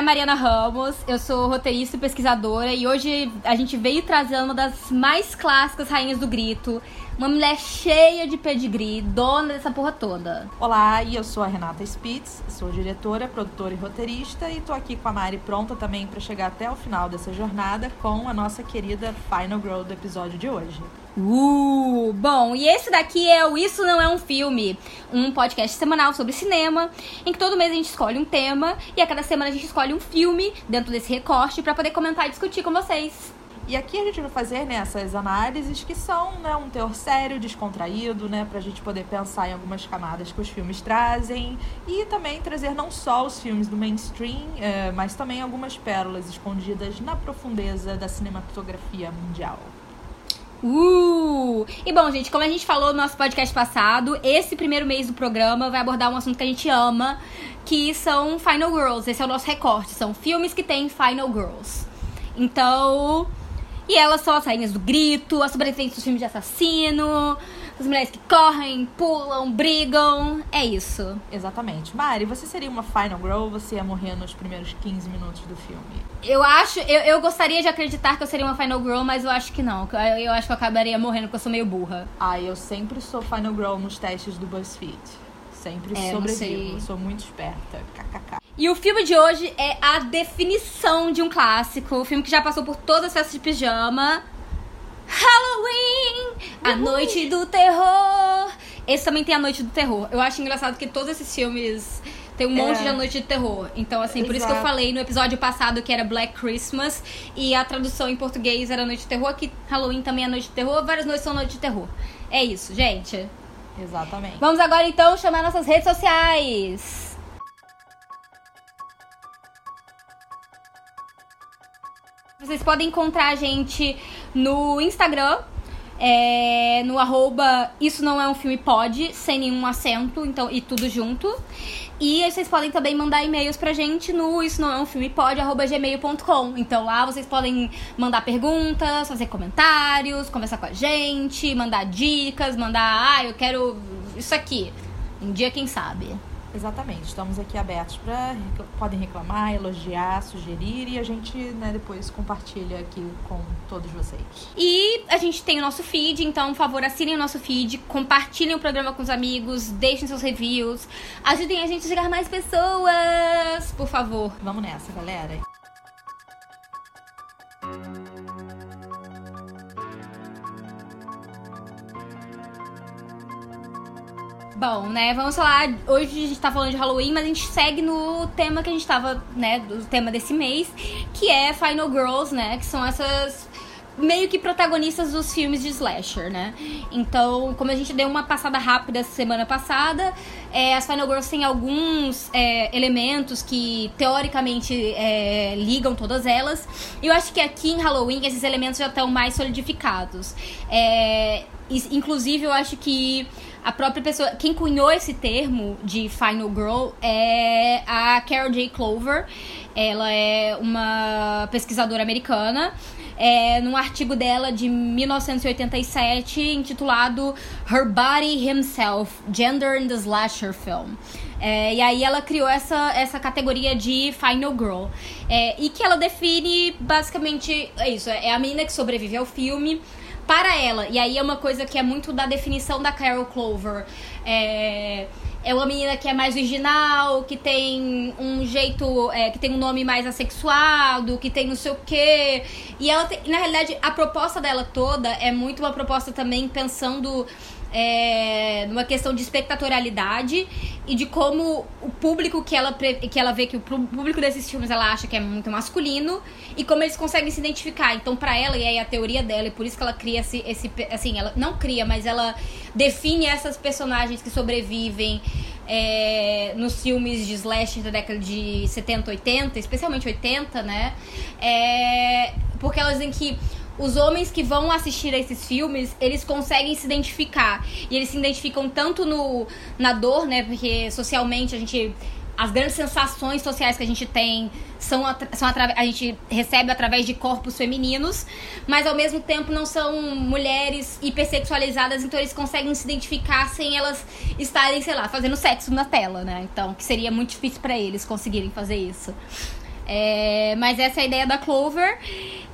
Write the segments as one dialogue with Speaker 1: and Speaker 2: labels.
Speaker 1: A Mariana Ramos, eu sou roteirista e pesquisadora e hoje a gente veio trazendo uma das mais clássicas rainhas do grito, uma mulher cheia de pedigree, dona dessa porra toda.
Speaker 2: Olá, e eu sou a Renata Spitz, sou diretora, produtora e roteirista e tô aqui com a Mari pronta também para chegar até o final dessa jornada com a nossa querida Final Girl do episódio de hoje.
Speaker 1: Uh, bom, e esse daqui é o Isso Não É Um Filme, um podcast semanal sobre cinema, em que todo mês a gente escolhe um tema e a cada semana a gente escolhe um filme dentro desse recorte para poder comentar e discutir com vocês.
Speaker 2: E aqui a gente vai fazer né, essas análises que são né, um teor sério, descontraído, né, pra gente poder pensar em algumas camadas que os filmes trazem e também trazer não só os filmes do mainstream, é, mas também algumas pérolas escondidas na profundeza da cinematografia mundial.
Speaker 1: Uh! E bom, gente, como a gente falou no nosso podcast passado, esse primeiro mês do programa vai abordar um assunto que a gente ama, que são Final Girls. Esse é o nosso recorte, são filmes que têm Final Girls. Então, e elas são as rainhas do grito, as sobreviventes dos filmes de assassino, as mulheres que correm, pulam, brigam. É isso.
Speaker 2: Exatamente. Mari, você seria uma Final Girl ou você ia morrer nos primeiros 15 minutos do filme?
Speaker 1: Eu acho, eu, eu gostaria de acreditar que eu seria uma Final Girl, mas eu acho que não. Eu, eu acho que eu acabaria morrendo porque eu sou meio burra.
Speaker 2: Ah, eu sempre sou Final Girl nos testes do BuzzFeed. Sempre
Speaker 1: É,
Speaker 2: sobrevivo. Sou muito esperta. KKK.
Speaker 1: E o filme de hoje é a definição de um clássico. O filme que já passou por todas as festas de pijama. Halloween! A Noite do Terror! Esse também tem a Noite do Terror. Eu acho engraçado que todos esses filmes tem um monte
Speaker 2: É.
Speaker 1: de A Noite do Terror. Então, assim, por isso que eu falei no episódio passado que era Black Christmas e a tradução em português era Noite do Terror. Aqui, Halloween também é Noite do Terror. Várias noites são Noite do Terror. É isso, gente.
Speaker 2: Exatamente.
Speaker 1: Vamos agora então chamar nossas redes sociais. Vocês podem encontrar a gente no Instagram, é, no arroba Isso Não É Um Filme Pode, sem nenhum acento, então, e tudo junto. E vocês podem também mandar e-mails pra gente no Isso Não É Um Filme Pode, arroba gmail.com. Então lá vocês podem mandar perguntas, fazer comentários, conversar com a gente, mandar dicas, mandar, ah, eu quero isso aqui. Um dia, quem sabe.
Speaker 2: Exatamente. Estamos aqui abertos para podem reclamar, elogiar, sugerir e a gente, né, depois compartilha aqui com todos vocês.
Speaker 1: E a gente tem o nosso feed, então, por favor, assinem o nosso feed, compartilhem o programa com os amigos, deixem seus reviews, ajudem a gente a chegar mais pessoas, por favor.
Speaker 2: Vamos nessa, galera.
Speaker 1: Bom, né, vamos falar. Hoje a gente tá falando de Halloween, mas a gente segue no tema que a gente tava, né, do tema desse mês, que é Final Girls, né, que são essas meio que protagonistas dos filmes de slasher, né? Então, como a gente deu uma passada rápida semana passada, é, as Final Girls têm alguns é, elementos que teoricamente é, ligam todas elas. E eu acho que aqui em Halloween esses elementos já estão mais solidificados. É, inclusive, eu acho que a própria pessoa, quem cunhou esse termo de Final Girl é a Carol J. Clover. Ela é uma pesquisadora americana. É, num artigo dela de 1987, intitulado Her Body Himself, Gender in the Slasher Film. É, e aí ela criou essa, essa categoria de Final Girl. É, e que ela define basicamente é isso: é a menina que sobrevive ao filme para ela. E aí é uma coisa que é muito da definição da Carol Clover. É, é uma menina que é mais original, que tem um jeito, é, que tem um nome mais assexuado, que tem não sei o quê. E ela tem, na realidade, a proposta dela toda é muito uma proposta também pensando é, numa questão de espectatorialidade e de como o público que ela, que ela vê que o público desses filmes ela acha que é muito masculino e como eles conseguem se identificar. Então, pra ela, e aí a teoria dela, e por isso que ela cria esse, esse. Assim, ela não cria, mas ela define essas personagens que sobrevivem é, nos filmes de slasher da década de 70, 80, especialmente 80, né? É, porque elas dizem que os homens que vão assistir a esses filmes, eles conseguem se identificar. E eles se identificam tanto no, na dor, né? Porque socialmente a gente. As grandes sensações sociais que a gente tem são, são a gente recebe através de corpos femininos, mas ao mesmo tempo não são mulheres hipersexualizadas, então eles conseguem se identificar sem elas estarem, sei lá, fazendo sexo na tela, né? Então, que seria muito difícil para eles conseguirem fazer isso. É, mas essa é a ideia da Clover.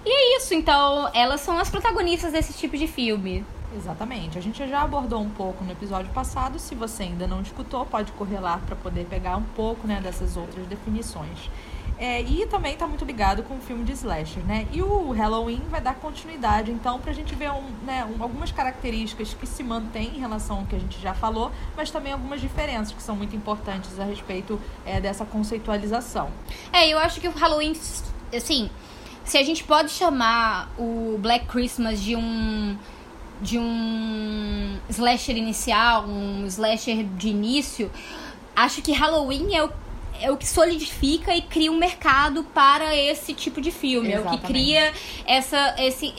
Speaker 1: E é isso, então elas são as protagonistas desse tipo de filme.
Speaker 2: Exatamente. A gente já abordou um pouco no episódio passado. Se você ainda não escutou, pode correr lá para poder pegar um pouco né, dessas outras definições. É, e também está muito ligado com o filme de slasher, né? E o Halloween vai dar continuidade, então, para a gente ver um, né, um, algumas características que se mantêm em relação ao que a gente já falou, mas também algumas diferenças que são muito importantes a respeito é, dessa conceitualização.
Speaker 1: É, eu acho que o Halloween, assim, se a gente pode chamar o Black Christmas de um de um slasher inicial, um slasher de início, acho que Halloween é o, é o que solidifica e cria um mercado para esse tipo de filme. Exatamente. É o que cria essa esse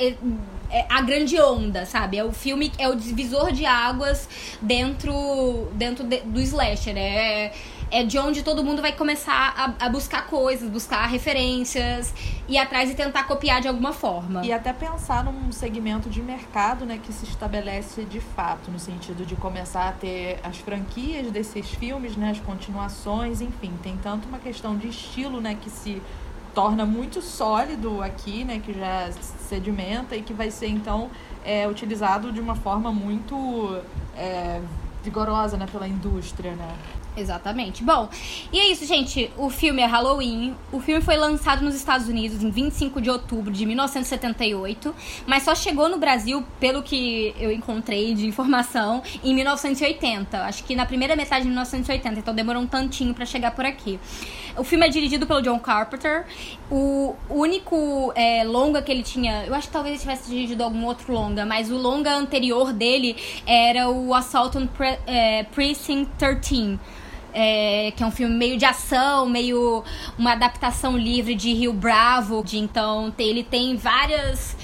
Speaker 1: é, a grande onda, sabe? É o filme, é o divisor de águas dentro dentro de, do slasher. É, é de onde todo mundo vai começar a, a, buscar coisas, buscar referências, ir atrás e tentar copiar de alguma forma.
Speaker 2: E até pensar num segmento de mercado né, que se estabelece de fato, no sentido de começar a ter as franquias desses filmes, né, as continuações, enfim, tem tanto uma questão de estilo né, que se torna muito sólido aqui, né, que já sedimenta e que vai ser então é, utilizado de uma forma muito é, vigorosa né, pela indústria, né?
Speaker 1: Exatamente. Bom, e é isso, gente. O filme é Halloween. O filme foi lançado nos Estados Unidos em 25 de outubro de 1978, mas só chegou no Brasil, pelo que eu encontrei de informação, em 1980. Acho que na primeira metade de 1980, então demorou um tantinho para chegar por aqui. O filme é dirigido pelo John Carpenter. O único é, longa que ele tinha, eu acho que talvez ele tivesse dirigido algum outro longa, mas o longa anterior dele era o Assault on Pre é, Precinct 13 é, que é um filme meio de ação, meio uma adaptação livre de Rio Bravo. De, então ele tem várias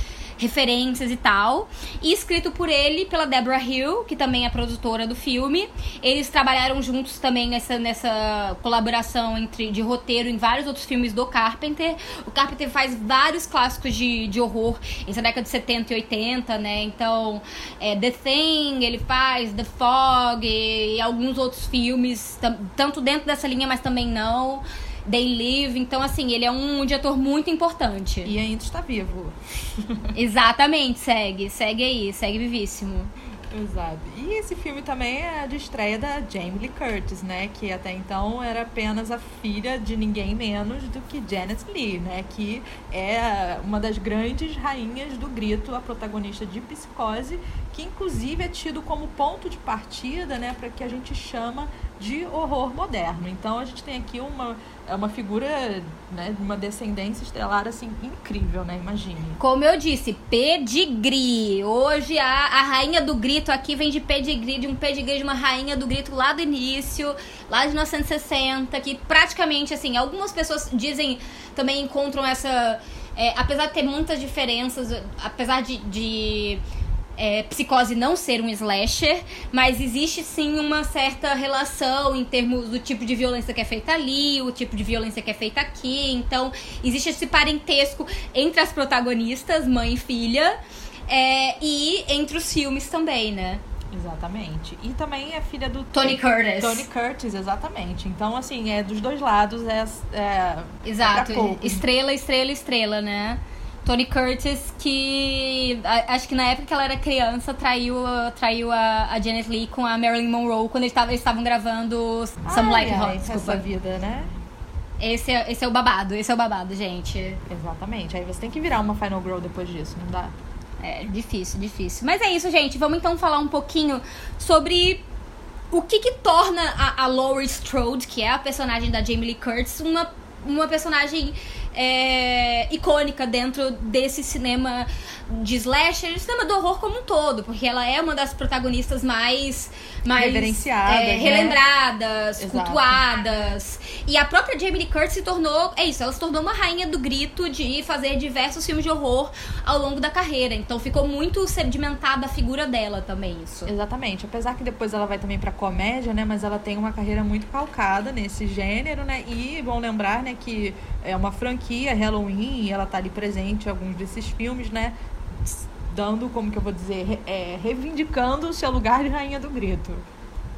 Speaker 1: referências e tal. E escrito por ele, pela Deborah Hill, que também é produtora do filme. Eles trabalharam juntos também nessa, nessa colaboração entre de roteiro em vários outros filmes do Carpenter. O Carpenter faz vários clássicos de, de horror entre a década de 70 e 80, né? Então, é, The Thing, ele faz The Fog e, e alguns outros filmes, tanto dentro dessa linha, mas também não. They Live. Então, assim, ele é um diretor muito importante.
Speaker 2: E ainda está vivo.
Speaker 1: Exatamente, segue. Segue aí, segue vivíssimo.
Speaker 2: Exato. E esse filme também é de estreia da Jamie Lee Curtis, né? Que até então era apenas a filha de ninguém menos do que Janet Lee, né? Que é uma das grandes rainhas do grito, a protagonista de Psicose, que inclusive é tido como ponto de partida, né? Para que a gente chama de horror moderno. Então a gente tem aqui uma é uma figura, né, uma descendência estelar, assim, incrível, né? Imagine.
Speaker 1: Como eu disse, pedigree. Hoje a, a rainha do grito aqui vem de pedigree, de um pedigree de uma rainha do grito lá do início, lá de 1960, que praticamente, assim, algumas pessoas dizem, também encontram essa... É, apesar de ter muitas diferenças, apesar de, de é, Psicose não ser um slasher, mas existe sim uma certa relação em termos do tipo de violência que é feita ali, o tipo de violência que é feita aqui. Então, existe esse parentesco entre as protagonistas, mãe e filha, é, e entre os filmes também, né?
Speaker 2: Exatamente. E também é filha do
Speaker 1: Tony Curtis.
Speaker 2: Tony Curtis, exatamente. Então, assim, é dos dois lados, é. é
Speaker 1: Exato. É estrela, estrela, estrela, né? Tony Curtis, que acho que na época que ela era criança, traiu, traiu a, a Janet Lee com a Marilyn Monroe quando eles estavam gravando Some Like Hot.
Speaker 2: Essa vida, né?
Speaker 1: Esse é, esse é o babado, esse é o babado, gente.
Speaker 2: Exatamente. Aí você tem que virar uma Final Girl depois disso, não dá?
Speaker 1: É difícil, difícil. Mas é isso, gente. Vamos então falar um pouquinho sobre o que que torna a, a Laurie Strode, que é a personagem da Jamie Lee Curtis, uma, uma personagem é, icônica dentro desse cinema de slasher, cinema do horror como um todo, porque ela é uma das protagonistas mais mais
Speaker 2: Reverenciadas,
Speaker 1: é,
Speaker 2: né?
Speaker 1: relembradas,
Speaker 2: Exato.
Speaker 1: cultuadas. E a própria Jamie Lee Curtis se tornou, é isso, ela se tornou uma rainha do grito de fazer diversos filmes de horror ao longo da carreira. Então ficou muito sedimentada a figura dela também isso.
Speaker 2: Exatamente. Apesar que depois ela vai também pra comédia, né? Mas ela tem uma carreira muito calcada nesse gênero, né? E bom lembrar, né, que é uma franquia Halloween e ela tá ali presente em alguns desses filmes, né? Dando, como que eu vou dizer, é, reivindicando o seu lugar de rainha do grito.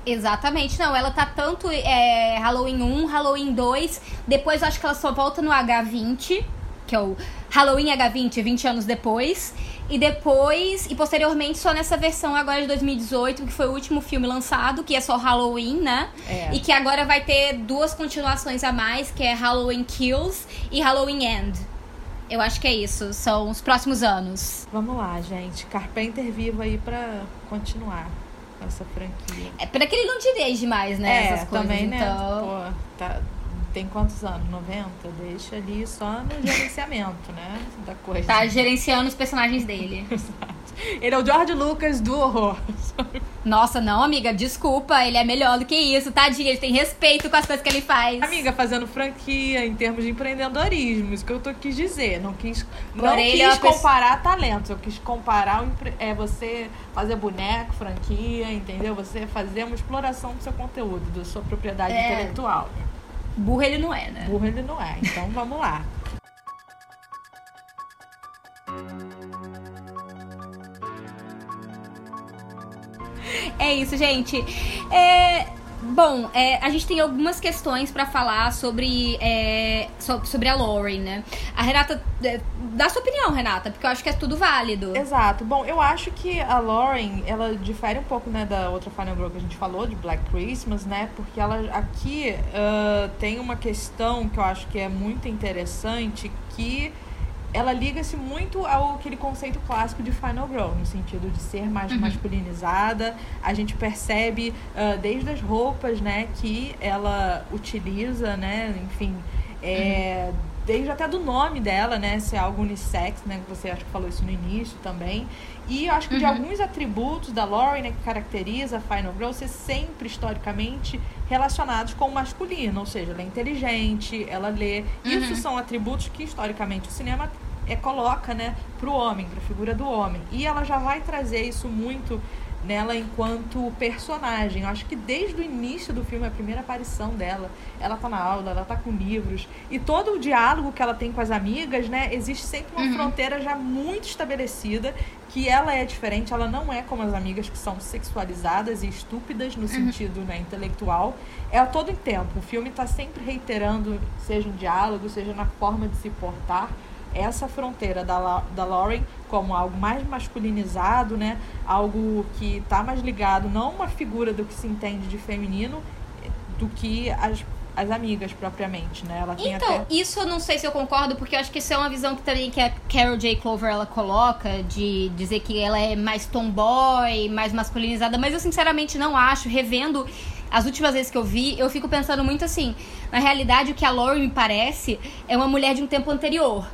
Speaker 1: Exatamente, não, ela tá tanto é, Halloween 1, Halloween 2, depois eu acho que ela só volta no H20, que é o Halloween H20, 20 anos depois, e depois, e posteriormente só nessa versão agora de 2018, que foi o último filme lançado, que é só Halloween, né?
Speaker 2: É.
Speaker 1: E que agora vai ter duas continuações a mais, que é Halloween Kills e Halloween End. Eu acho que é isso, são os próximos anos.
Speaker 2: Vamos lá, gente. Carpenter vivo aí pra continuar essa franquia.
Speaker 1: É para que ele não dirige mais, né,
Speaker 2: é,
Speaker 1: essas coisas,
Speaker 2: também, né?
Speaker 1: então...
Speaker 2: Pô, tá, tem quantos anos? 90? Deixa ali só no gerenciamento, né? Da coisa.
Speaker 1: Tá gerenciando os personagens dele.
Speaker 2: Ele é o George Lucas do horror.
Speaker 1: Nossa, não, amiga, desculpa, ele é melhor do que isso, tadinho, ele tem respeito com as coisas que ele faz.
Speaker 2: Amiga, fazendo franquia em termos de empreendedorismo, isso que eu tô, quis dizer. Não quis, não
Speaker 1: Porém, ele
Speaker 2: quis
Speaker 1: é uma pessoa-
Speaker 2: comparar talentos, eu quis comparar é, você fazer boneco, franquia, entendeu? Você fazer uma exploração do seu conteúdo, da sua propriedade
Speaker 1: É.
Speaker 2: intelectual.
Speaker 1: Burro ele não é, né?
Speaker 2: Burro ele não é, então vamos lá.
Speaker 1: É isso, gente. É, Bom, é, a gente tem algumas questões pra falar sobre, é, so- sobre a Lauren, né? A Renata, é, dá sua opinião, Renata, porque eu acho que é tudo válido.
Speaker 2: Exato. Bom, eu acho que a Lauren, ela difere um pouco, né, da outra Final Girl que a gente falou, de Black Christmas, né? Porque ela aqui ah, tem uma questão que eu acho que é muito interessante, que ela liga-se muito ao aquele conceito clássico de Final Girl, no sentido de ser mais masculinizada. A gente percebe ah, desde as roupas, né, que ela utiliza, né, enfim, é, desde até do nome dela, né, ser algo unissex, né, que você acho que falou isso no início também. E eu acho que de
Speaker 1: Uhum.
Speaker 2: alguns atributos da Lauren, né, que caracteriza a Final Girl, ser sempre historicamente relacionados com o masculino, ou seja, ela é inteligente, ela lê. Isso
Speaker 1: Uhum.
Speaker 2: são atributos que historicamente o cinema é, coloca, né, pro homem, pra figura do homem. E ela já vai trazer isso muito nela enquanto personagem. Eu acho que desde o início do filme, a primeira aparição dela, ela tá na aula, ela tá com livros. E todo o diálogo que ela tem com as amigas, né, existe sempre uma
Speaker 1: Uhum.
Speaker 2: fronteira já muito estabelecida que ela é diferente, ela não é como as amigas que são sexualizadas e estúpidas no sentido né, intelectual. É a todo tempo. O filme tá sempre reiterando, seja em diálogo, seja na forma de se portar, essa fronteira da, La- da Lauren como algo mais masculinizado, né? Algo que tá mais ligado, não uma figura do que se entende de feminino, do que as, as amigas propriamente, né? Ela tem
Speaker 1: Então,
Speaker 2: até.
Speaker 1: isso eu não sei se eu concordo, porque eu acho que isso é uma visão que também que a Carol J. Clover ela coloca, de dizer que ela é mais tomboy, mais masculinizada, mas eu sinceramente não acho, revendo as últimas vezes que eu vi, eu fico pensando muito assim, na realidade o que a Lauren me parece é uma mulher de um tempo anterior.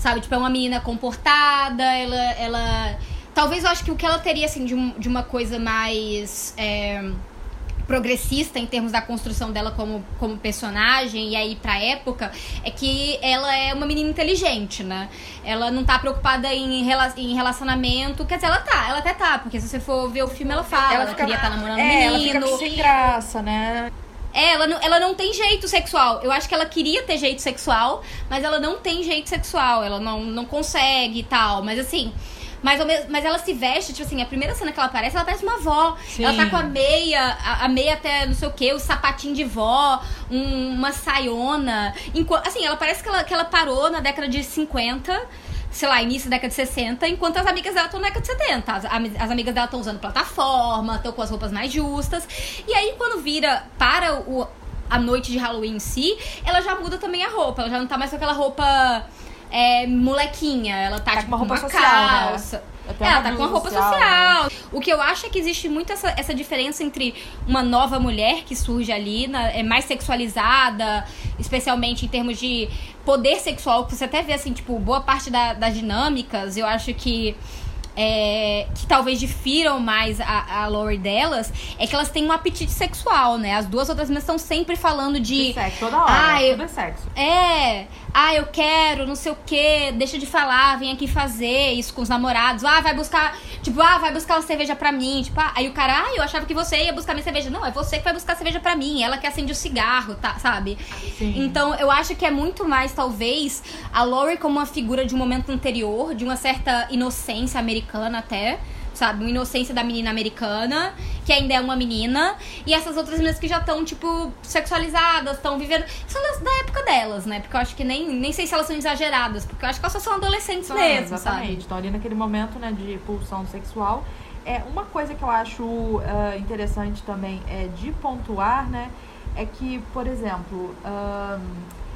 Speaker 1: Sabe, tipo, é uma menina comportada, ela. ela... Talvez eu acho que o que ela teria, assim, de, um- de uma coisa mais. é, progressista em termos da construção dela como, como personagem e aí pra época é que ela é uma menina inteligente, né? Ela não tá preocupada em, rela- em relacionamento. Quer dizer, ela tá, ela até tá, porque se você for ver o filme, ela fala, ela, queria estar namorando um
Speaker 2: é,
Speaker 1: menino.
Speaker 2: ela fica sem graça, né?
Speaker 1: É, ela não, ela não tem jeito sexual. Eu acho que ela queria ter jeito sexual, mas ela não tem jeito sexual. Ela não, não consegue e tal. Mas assim. Mas, mas ela se veste, tipo assim, a primeira cena que ela aparece, ela parece uma avó.
Speaker 2: Sim.
Speaker 1: Ela tá com a meia, a, a meia até não sei o que, o sapatinho de vó, um- uma saiona. Assim, ela parece que ela, que ela parou na década de 50, sei lá, início da década de 60, enquanto as amigas dela estão na década de 70. As, as amigas dela estão usando plataforma, estão com as roupas mais justas. E aí, quando vira para o, a noite de Halloween em si, ela já muda também a roupa. Ela já não tá mais com aquela roupa é, molequinha. Ela tá,
Speaker 2: Tá com
Speaker 1: tipo,
Speaker 2: uma roupa
Speaker 1: com uma
Speaker 2: social, né? Até tem
Speaker 1: ela tá com a roupa social. O que eu acho é que existe muito essa, essa diferença entre uma nova mulher que surge ali, na- é mais sexualizada, especialmente em termos de poder sexual, que você até vê, assim, tipo, boa parte da- das dinâmicas, eu acho que. é, que talvez difiram mais a, a lore delas, é que elas têm um apetite sexual, né? As duas outras meninas estão sempre falando de.
Speaker 2: De sexo, toda hora.
Speaker 1: Ah, eu-
Speaker 2: Tudo é sexo.
Speaker 1: É, ah, eu quero, não sei o quê, deixa de falar, vem aqui fazer isso com os namorados. Ah, vai buscar, tipo, ah, vai buscar uma cerveja pra mim. Tipo, ah, aí o cara, ah, eu achava que você ia buscar minha cerveja. Não, é você que vai buscar cerveja pra mim, ela que acende o cigarro, tá, sabe?
Speaker 2: Sim.
Speaker 1: Então, eu acho que é muito mais, talvez, a Lori como uma figura de um momento anterior, de uma certa inocência americana até. Sabe, uma inocência da menina americana, que ainda é uma menina, e essas outras meninas que já estão, tipo, sexualizadas, estão vivendo. São das- da época delas, né? Porque eu acho que nem, nem sei se elas são exageradas, porque eu acho que elas só são adolescentes
Speaker 2: São,
Speaker 1: mesmo,
Speaker 2: exatamente.
Speaker 1: sabe?
Speaker 2: Então, ali naquele momento né, de pulsão sexual. É, uma coisa que eu acho ah, interessante também é de pontuar, né? É que, por exemplo, ahn,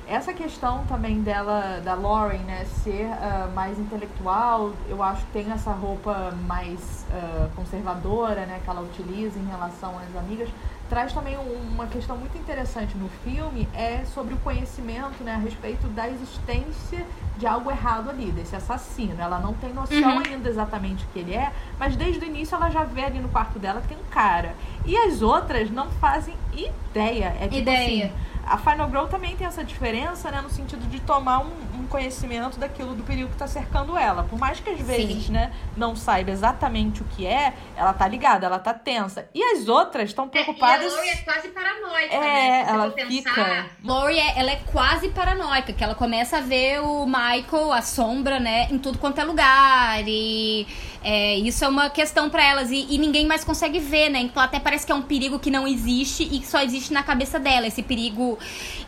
Speaker 2: essa questão também dela, da Lauren, né, ser ah, mais intelectual, eu acho que tem essa roupa mais ah, conservadora, né, que ela utiliza em relação às amigas, traz também um- uma questão muito interessante no filme, é sobre o conhecimento, né, a respeito da existência de algo errado ali, desse assassino. Ela não tem noção
Speaker 1: Uhum.
Speaker 2: ainda exatamente o que ele é, mas desde o início ela já vê ali no quarto dela que tem um cara. E as outras não fazem ideia. É tipo
Speaker 1: Ideia.
Speaker 2: assim, a Final Girl também tem essa diferença, né, no sentido de tomar um, um conhecimento daquilo do perigo que tá cercando ela. Por mais que às vezes,
Speaker 1: Sim.
Speaker 2: né, não saiba exatamente o que é, ela tá ligada, ela tá tensa. E as outras estão preocupadas.
Speaker 3: É, e a Lori é quase paranoica,
Speaker 2: É,
Speaker 3: né? Se
Speaker 2: ela fica-
Speaker 1: Lori, é- ela é quase paranoica, que ela começa a ver o Michael, a sombra, né, em tudo quanto é lugar. E é, isso é uma questão pra elas. E, e ninguém mais consegue ver, né? Então até parece que é um perigo que não existe e que só existe na cabeça dela. Esse perigo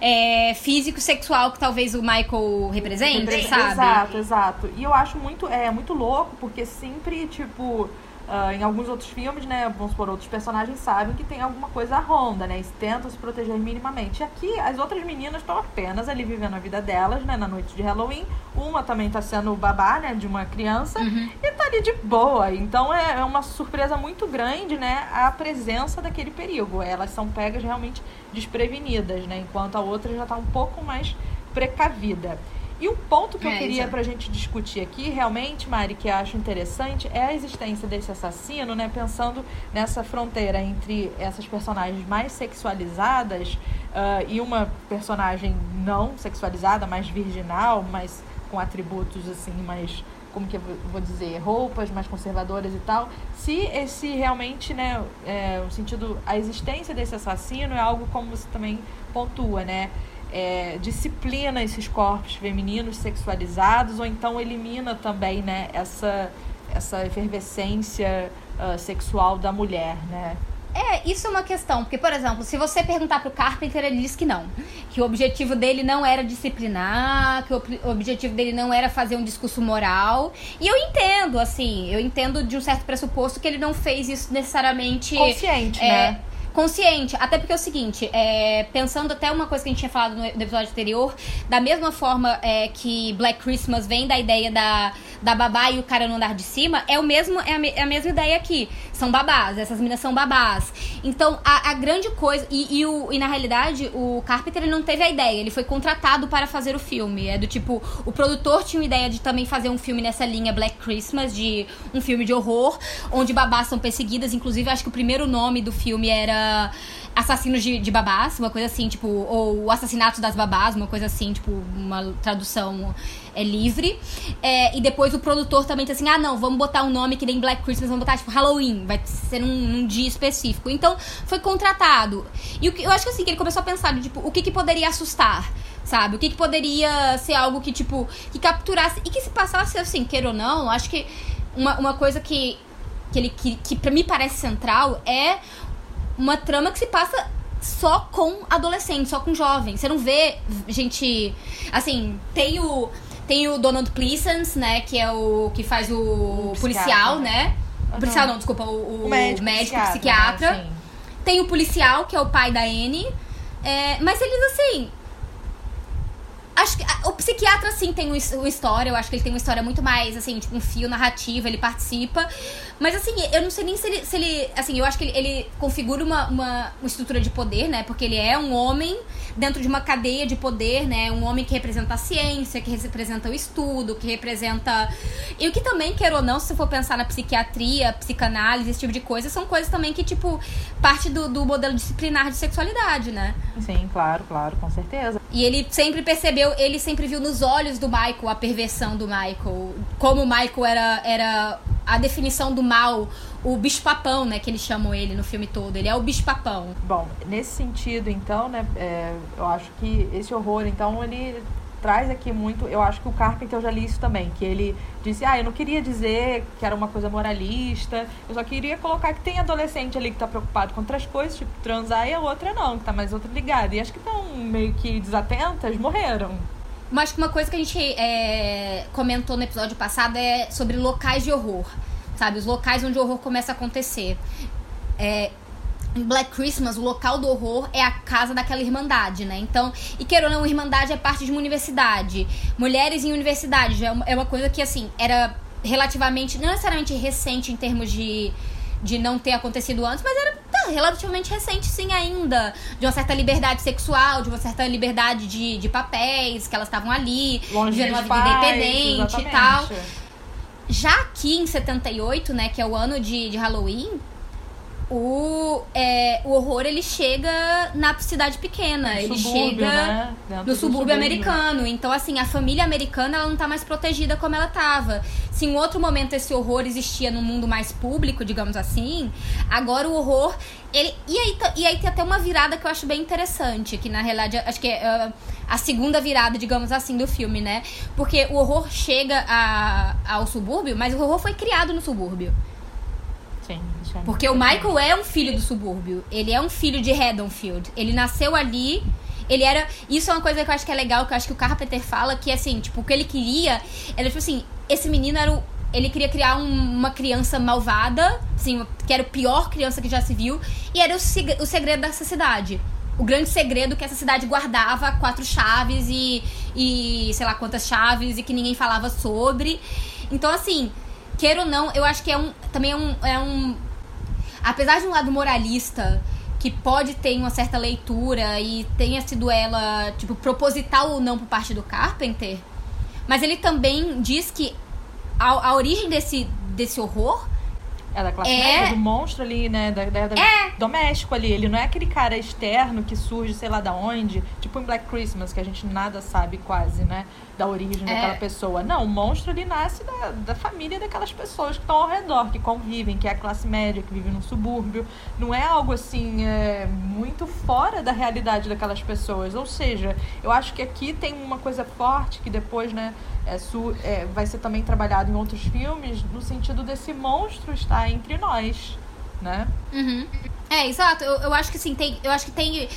Speaker 1: é, físico, sexual que talvez o Michael represente,
Speaker 2: Repre-
Speaker 1: sabe?
Speaker 2: Exato, exato. E eu acho muito, é, muito louco, porque sempre, tipo, ah, em alguns outros filmes, né, vamos supor, outros personagens sabem que tem alguma coisa ronda, né, e tentam se proteger minimamente. E aqui, as outras meninas estão apenas ali vivendo a vida delas, né, na noite de Halloween. Uma também tá sendo babá, né, de uma criança, e tá ali de boa. Então é é uma surpresa muito grande, né, a presença daquele perigo. Elas são pegas realmente desprevenidas, né, enquanto a outra já tá um pouco mais precavida. E um ponto que eu
Speaker 1: É,
Speaker 2: queria
Speaker 1: exato.
Speaker 2: pra gente discutir aqui, realmente, Mari, que eu acho interessante, é a existência desse assassino, né? Pensando nessa fronteira entre essas personagens mais sexualizadas ah, e uma personagem não sexualizada, mais virginal, mas com atributos assim, mais como que eu vou- vou dizer, roupas mais conservadoras e tal. Se esse realmente, né, é, o sentido, a existência desse assassino é algo como você também pontua, né? É, disciplina esses corpos femininos sexualizados ou então elimina também né, essa, essa efervescência ah, sexual da mulher, né?
Speaker 1: É, isso é uma questão, porque, por exemplo, se você perguntar pro Carpenter, ele diz que não. Que o objetivo dele não era disciplinar, que o objetivo dele não era fazer um discurso moral. E eu entendo, assim, eu entendo de um certo pressuposto que ele não fez isso necessariamente.
Speaker 2: Consciente,
Speaker 1: é,
Speaker 2: né?
Speaker 1: Consciente, até porque é o seguinte, é, pensando até uma coisa que a gente tinha falado no, episódio anterior, da mesma forma é, que Black Christmas vem da ideia da, da babá e o cara no andar de cima, é, o mesmo, é, a, me- é a mesma ideia aqui. São babás, essas meninas são babás. Então, a, a grande coisa. E, e, o, e na realidade, o Carpenter ele não teve a ideia, ele foi contratado para fazer o filme. É do tipo, o produtor tinha uma ideia de também fazer um filme nessa linha Black Christmas, de um filme de horror, onde babás são perseguidas. Inclusive, acho que o primeiro nome do filme era Assassinos de, de Babás, uma coisa assim, tipo, ou o Assassinato das Babás, uma coisa assim, tipo, uma tradução é, livre. É, e depois o produtor também disse assim: ah, não, vamos botar um nome que nem Black Christmas, vamos botar tipo Halloween, vai ser num, dia específico. Então foi contratado. E que, eu acho que assim, que ele começou a pensar, tipo, o que, que poderia assustar? Sabe? O que, que poderia ser algo que, tipo, que capturasse e que se passasse assim, queira ou não, acho que uma, uma coisa que, que ele que, que pra mim parece central é uma trama que se passa só com adolescentes, só com jovens. Você não vê gente. Assim, tem o. Tem o Donald Pleasance, né? Que é o que faz o,
Speaker 2: O
Speaker 1: policial, né?
Speaker 2: Aham.
Speaker 1: Policial não, desculpa, o, o
Speaker 2: O médico,
Speaker 1: psiquiatra.
Speaker 2: psiquiatra. né?
Speaker 1: Tem o policial, que é o pai da Anne. É, mas eles, assim. Acho que. O, psiquiatra, sim, tem uma história. Eu acho que ele tem uma história muito mais, assim, tipo, um fio narrativo, ele participa. Mas, assim, eu não sei nem se ele. Se ele assim, eu acho que ele, ele configura uma, uma, uma, estrutura de poder, né? Porque ele é um homem dentro de uma cadeia de poder, né? Um homem que representa a ciência, que representa o estudo, que representa. E o que também, quer ou não, se você for pensar na psiquiatria, psicanálise, esse tipo de coisa, são coisas também que, tipo, parte do, do modelo disciplinar de sexualidade, né?
Speaker 2: Sim, claro, claro, com certeza.
Speaker 1: E ele sempre percebeu, ele sempre viu nos olhos do Michael a perversão do Michael. Como o Michael era, era a definição do mal, o bicho-papão, né, que eles chamam ele no filme todo. Ele é o bicho-papão.
Speaker 2: Bom, nesse sentido, então, né, é, eu acho que esse horror, então, ele traz aqui muito. Eu acho que o Carpenter eu já li isso também, que ele disse: Ah, eu não queria dizer que era uma coisa moralista, eu só queria colocar que tem adolescente ali que tá preocupado com outras coisas, tipo transar, e a outra não, que tá mais outra ligada. E acho que estão meio que desatentas, morreram.
Speaker 1: Mas uma coisa que a gente é, comentou no episódio passado é sobre locais de horror. Sabe? Os locais onde o horror começa a acontecer. É, Black Christmas, o local do horror é a casa daquela irmandade, né? Então, e queira ou não, irmandade é parte de uma universidade. Mulheres em universidade já é uma coisa que, assim, era relativamente, não necessariamente recente em termos de, de não ter acontecido antes, mas era tá, relativamente recente, sim, ainda. De uma certa liberdade sexual, de uma certa liberdade de, de papéis, que elas estavam ali,
Speaker 2: Longe
Speaker 1: vivendo uma vida
Speaker 2: pais,
Speaker 1: independente
Speaker 2: exatamente.
Speaker 1: e tal. Já aqui em 78, né, que é o ano de, de Halloween, o, é, o horror ele chega na cidade pequena,
Speaker 2: No
Speaker 1: ele
Speaker 2: subúrbio,
Speaker 1: chega
Speaker 2: né?
Speaker 1: No
Speaker 2: do
Speaker 1: subúrbio americano. Então, assim, a família americana ela não tá mais protegida como ela tava. Se em outro momento esse horror existia no mundo mais público, digamos assim, agora o horror. Ele, e, aí, e aí tem até uma virada que eu acho bem interessante, que na realidade acho que é ah, a segunda virada, digamos assim, do filme, né? Porque o horror chega a, ao subúrbio, mas o horror foi criado no subúrbio. Porque o Michael é um filho do subúrbio. Ele é um filho de Haddonfield. Ele nasceu ali. Ele era. Isso é uma coisa que eu acho que é legal, que eu acho que o Carpenter fala, que assim, tipo, o que ele queria era, tipo assim, esse menino era o. Ele queria criar um- uma criança malvada, assim, que era a pior criança que já se viu, e era o, o segredo dessa cidade. O grande segredo que essa cidade guardava quatro chaves e, e sei lá quantas chaves e que ninguém falava sobre. Então, assim, queira ou não, eu acho que é um. Também é um. É um apesar de um lado moralista que pode ter uma certa leitura e tenha sido ela, tipo, proposital ou não por parte do Carpenter, mas ele também diz que a, a origem desse, desse horror
Speaker 2: É da classe
Speaker 1: É.
Speaker 2: média, do monstro ali, né? Da, da, da-
Speaker 1: É.
Speaker 2: Doméstico ali. Ele não é aquele cara externo que surge, sei lá da onde. Tipo em Black Christmas, que a gente nada sabe quase, né? Da origem
Speaker 1: É.
Speaker 2: daquela pessoa. Não, o monstro ele nasce da, da família daquelas pessoas que estão ao redor, que convivem, que é a classe média, que vive no subúrbio. Não é algo assim, é, muito fora da realidade daquelas pessoas. Ou seja, eu acho que aqui tem uma coisa forte que depois, né? é, su- é, vai ser também trabalhado em outros filmes, no sentido desse monstro estar entre nós, né?
Speaker 1: Uhum. É, exato. Eu, eu acho que assim, tem. Eu acho que tem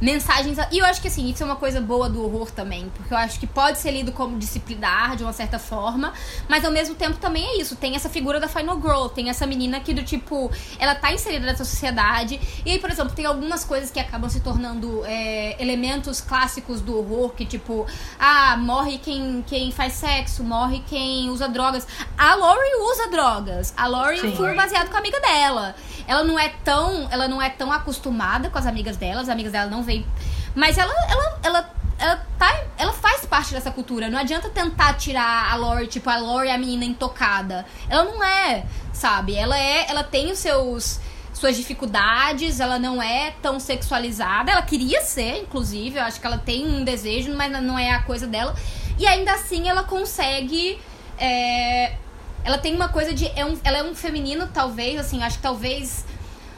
Speaker 1: mensagens. E eu acho que assim, isso é uma coisa boa do horror também. Porque eu acho que pode ser lido como disciplinar de uma certa forma. Mas ao mesmo tempo também é isso. Tem essa figura da Final Girl. Tem essa menina que do tipo. Ela tá inserida nessa sociedade. E aí, por exemplo, tem algumas coisas que acabam se tornando é, elementos clássicos do horror. Que tipo, ah, morre quem, quem faz sexo, morre quem usa drogas. A Laurie usa drogas. A Laurie
Speaker 2: Sim.
Speaker 1: foi baseado com a amiga dela. Ela não é tão, ela não é tão acostumada com as amigas dela, as amigas dela não vêm, mas ela ela ela ela, tá, ela faz parte dessa cultura. Não adianta tentar tirar a Lori, tipo, a Lori é a menina intocada. Ela não é, sabe? Ela é, ela tem os seus suas dificuldades, ela não é tão sexualizada. Ela queria ser, inclusive, eu acho que ela tem um desejo, mas não é a coisa dela. E ainda assim ela consegue é, ela tem uma coisa de. É um, ela é um feminino, talvez, assim, acho que talvez.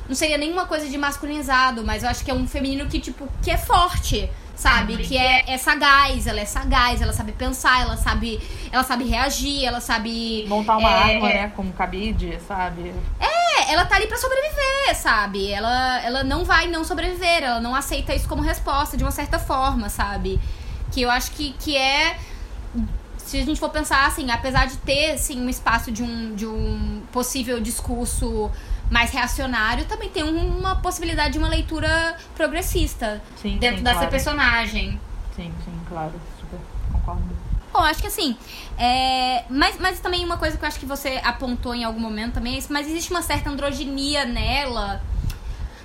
Speaker 1: Não seria nenhuma coisa de masculinizado, mas eu acho que é um feminino que, tipo, que é forte, sabe? Que é, é sagaz, ela é sagaz, ela sabe pensar, ela sabe. Ela sabe reagir, ela sabe.
Speaker 2: Montar uma
Speaker 1: é,
Speaker 2: arma, né? Como cabide, sabe?
Speaker 1: É, ela tá ali pra sobreviver, sabe? Ela, ela não vai não sobreviver, ela não aceita isso como resposta de uma certa forma, sabe? Que eu acho que, que é. Se a gente for pensar assim, apesar de ter assim, um espaço de um, de um possível discurso mais reacionário, também tem um- uma possibilidade de uma leitura progressista
Speaker 2: Sim,
Speaker 1: dentro
Speaker 2: sim,
Speaker 1: dessa
Speaker 2: claro.
Speaker 1: personagem.
Speaker 2: Sim, sim, claro. Super. concordo.
Speaker 1: Bom, acho que assim. É... Mas, mas também uma coisa que eu acho que você apontou em algum momento também é isso, mas existe uma certa androginia nela.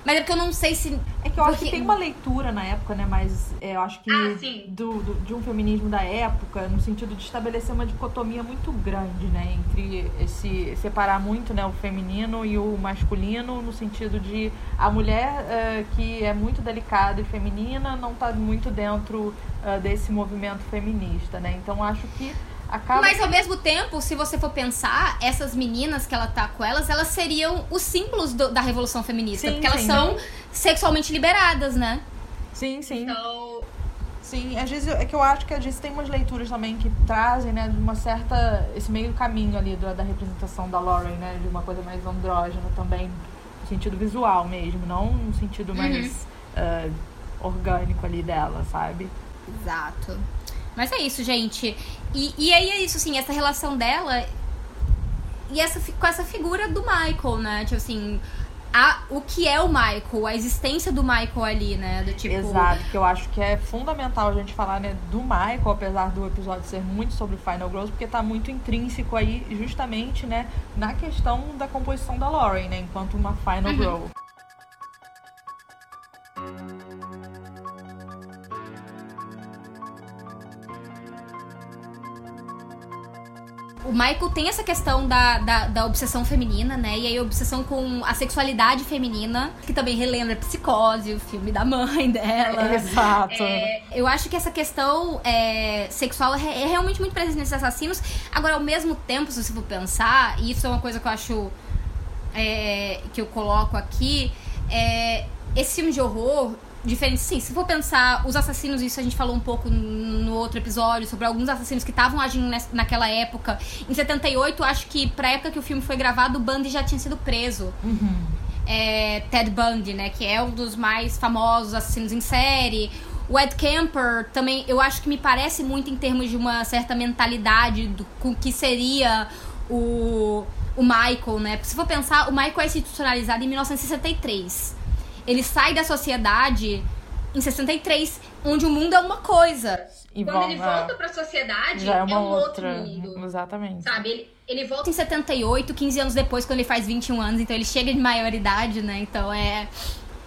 Speaker 1: Mas é porque eu não sei se.
Speaker 2: É que eu acho
Speaker 1: porque...
Speaker 2: que tem uma leitura na época, né? Mas é, eu acho que
Speaker 1: ah,
Speaker 2: do, do, de um feminismo da época, no sentido de estabelecer uma dicotomia muito grande, né? Entre esse separar muito né, o feminino e o masculino, no sentido de a mulher uh, que é muito delicada e feminina não está muito dentro uh, desse movimento feminista, né? Então acho que Acaba...
Speaker 1: Mas ao mesmo tempo, se você for pensar, essas meninas que ela tá com elas, elas seriam os símbolos do, da revolução feminista.
Speaker 2: Sim,
Speaker 1: porque elas
Speaker 2: sim.
Speaker 1: são sexualmente liberadas, né?
Speaker 2: Sim, sim.
Speaker 1: Então.
Speaker 2: Sim, às vezes é que eu acho que às vezes tem umas leituras também que trazem, né, de uma certa. esse meio caminho ali da, da representação da Lauren, né? De uma coisa mais andrógena também, no sentido visual mesmo, não no sentido mais uh, orgânico ali dela, sabe?
Speaker 1: Exato. Mas é isso, gente. E, e aí é isso, assim, essa relação dela e essa, com essa figura do Michael, né? Tipo assim, a, o que é o Michael, a existência do Michael ali, né? Do tipo...
Speaker 2: Exato, que eu acho que é fundamental a gente falar né, do Michael, apesar do episódio ser muito sobre Final Girls, porque tá muito intrínseco aí, justamente, né, na questão da composição da Lauren, né, enquanto uma Final
Speaker 1: Uhum.
Speaker 2: Girl.
Speaker 1: O Michael tem essa questão da, da, da obsessão feminina, né? E aí a obsessão com a sexualidade feminina, que também relembra Psicose, o filme da mãe dela.
Speaker 2: Exato.
Speaker 1: É, eu acho que essa questão é, sexual é, é realmente muito presente nesses assassinos. Agora, ao mesmo tempo, se você for pensar, e isso é uma coisa que eu acho é, que eu coloco aqui, é, esse filme de horror, diferente, sim, se for pensar os assassinos, isso a gente falou um pouco no outro episódio, sobre alguns assassinos que estavam agindo naquela época. Em 78, acho que pra época que o filme foi gravado, o Bundy já tinha sido preso. É, Ted Bundy, né, que é um dos mais famosos assassinos em série. O Ed Kemper também, eu acho que me parece muito em termos de uma certa mentalidade do com que seria o, o Michael, né? Se for pensar, o Michael é institucionalizado em 1963. Ele sai da sociedade em 63, onde o mundo é uma coisa.
Speaker 2: E
Speaker 1: Quando
Speaker 2: vol-
Speaker 1: ele
Speaker 2: é,
Speaker 1: volta pra sociedade,
Speaker 2: já é uma
Speaker 1: um
Speaker 2: outra.
Speaker 1: outro mundo.
Speaker 2: Exatamente.
Speaker 1: Sabe, ele, ele volta em 78, 15 anos depois, quando ele faz 21 anos, então ele chega de maioridade, né? Então é.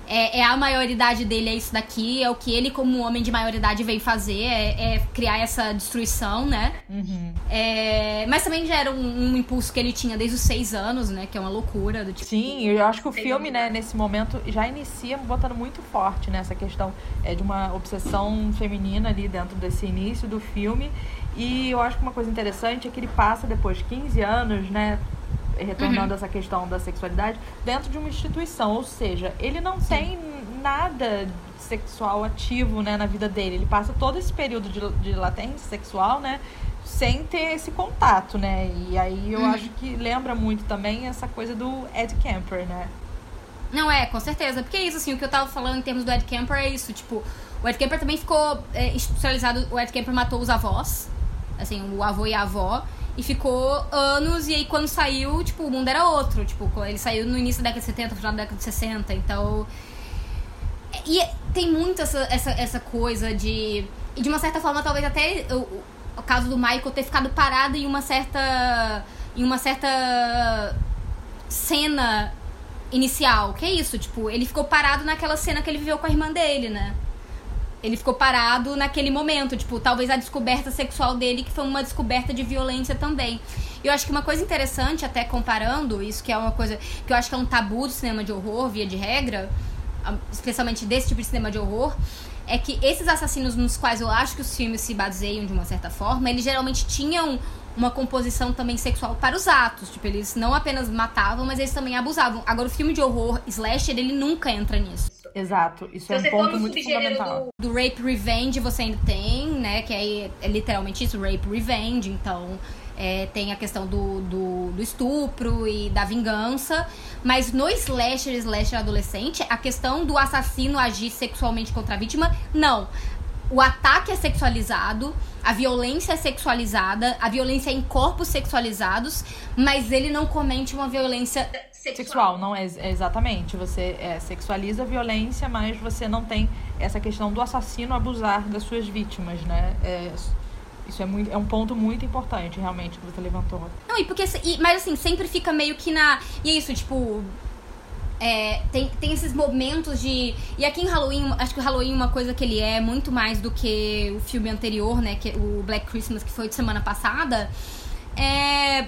Speaker 1: É, é a maioridade dele, é isso daqui, é o que ele, como homem de maioridade, veio fazer, é, é criar essa destruição, né?
Speaker 2: Uhum.
Speaker 1: É, mas também já era um, um impulso que ele tinha desde os seis anos, né? Que é uma loucura. Do tipo,
Speaker 2: Sim, eu acho que o filme, né, nesse momento, já inicia botando muito forte nessa questão é, de uma obsessão feminina ali dentro desse início do filme. E eu acho que uma coisa interessante é que ele passa depois 15 anos, né, retornando a essa questão da sexualidade, dentro de uma instituição. Ou seja, ele não tem nada sexual ativo, né, na vida dele. Ele passa todo esse período de, de latência sexual, né, sem ter esse contato, né? E aí eu
Speaker 1: Uhum.
Speaker 2: acho que lembra muito também essa coisa do Ed Kemper, né?
Speaker 1: Não, é, com certeza. Porque é isso, assim, o que eu tava falando em termos do Ed Kemper é isso, tipo, o Ed Kemper também ficou é, institucionalizado, o Ed Kemper matou os avós, assim, o avô e a avó, e ficou anos, e aí quando saiu, tipo, o mundo era outro, tipo, ele saiu no início da década de 70, no final da década de 60, então... E tem muito essa, essa, essa coisa de... E de uma certa forma, talvez até o- o caso do Michael ter ficado parado em uma certa... Em uma certa cena inicial. Que é isso, tipo, ele ficou parado naquela cena que ele viveu com a irmã dele, né? Ele ficou parado naquele momento, tipo, talvez a descoberta sexual dele, que foi uma descoberta de violência também. E eu acho que uma coisa interessante, até comparando, isso que é uma coisa que eu acho que é um tabu do cinema de horror, via de regra, especialmente desse tipo de cinema de horror, é que esses assassinos nos quais eu acho que os filmes se baseiam de uma certa forma, eles geralmente tinham uma composição também sexual para os atos. Tipo, eles não apenas matavam, mas eles também abusavam. Agora, o filme de horror, slasher, ele nunca entra nisso.
Speaker 2: Exato. Isso é
Speaker 1: Se
Speaker 2: um ponto muito fundamental.
Speaker 1: do, do Rape Revenge, você ainda tem, né? Que aí é literalmente isso, Rape Revenge. Então, é, tem a questão do, do, do estupro e da vingança. Mas no slasher, slasher adolescente, a questão do assassino agir sexualmente contra a vítima, não. O ataque é sexualizado, a violência é sexualizada, a violência é em corpos sexualizados, mas ele não comete uma violência
Speaker 2: Sexual, não é, é exatamente. Você é, sexualiza a violência, mas você não tem essa questão do assassino abusar das suas vítimas, né? É, Isso é, muito, é um ponto muito importante, realmente, que você levantou.
Speaker 1: Não, e porque. E, mas assim, sempre fica meio que na. E é isso, tipo. É, tem, tem esses momentos de. E aqui em Halloween, acho que o Halloween, uma coisa que ele é muito mais do que o filme anterior, né? Que, o Black Christmas, que foi de semana passada. É.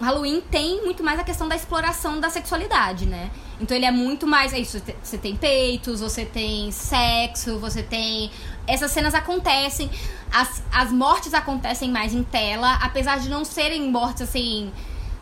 Speaker 1: Halloween tem muito mais a questão da exploração da sexualidade, né? Então ele é muito mais. É isso, você tem peitos, você tem sexo, você tem. Essas cenas acontecem. As, as mortes acontecem mais em tela, apesar de não serem mortes assim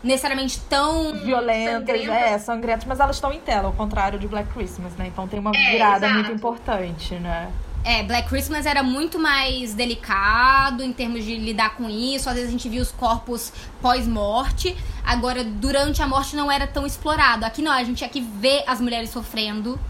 Speaker 1: necessariamente tão
Speaker 2: violentas, sangrentas. é, sangrentas, mas elas estão em tela, ao contrário de Black Christmas, né? Então tem uma é, virada exato. muito importante, né?
Speaker 1: É, Black Christmas era muito mais delicado em termos de lidar com isso. Às vezes a gente via os corpos pós-morte. Agora, durante a morte não era tão explorado. Aqui não, a gente que ver as mulheres sofrendo.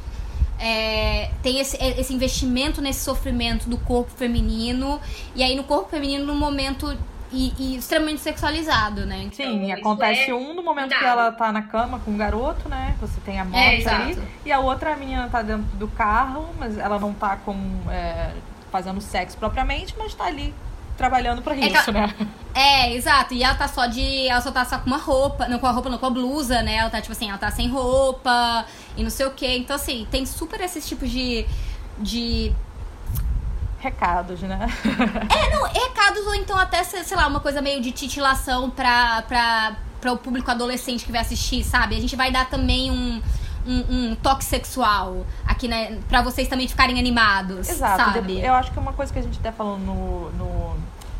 Speaker 1: É, tem esse, esse investimento nesse sofrimento do corpo feminino. E aí no corpo feminino, no momento e, e, extremamente sexualizado, né?
Speaker 2: Então, Sim, acontece é um no momento que ela tá na cama com o garoto, né? Você tem a morte é, ali. E a outra a menina tá dentro do carro, mas ela não tá com. É, fazendo sexo propriamente, mas tá ali trabalhando pra é isso, né?
Speaker 1: É, exato. E ela tá só de. Ela só tá só com uma roupa. Não com a roupa, não com a blusa, né? Ela tá, tipo assim, ela tá sem roupa e não sei o quê. Então, assim, tem super esses tipos de. de
Speaker 2: recados, né?
Speaker 1: é, não, recados ou então até, sei lá, uma coisa meio de titilação pra, pra, pra o público adolescente que vai assistir, sabe? A gente vai dar também um, um, um toque sexual aqui, né? Pra vocês também ficarem animados, Exato. sabe?
Speaker 2: Eu acho que uma coisa que a gente até falou no, no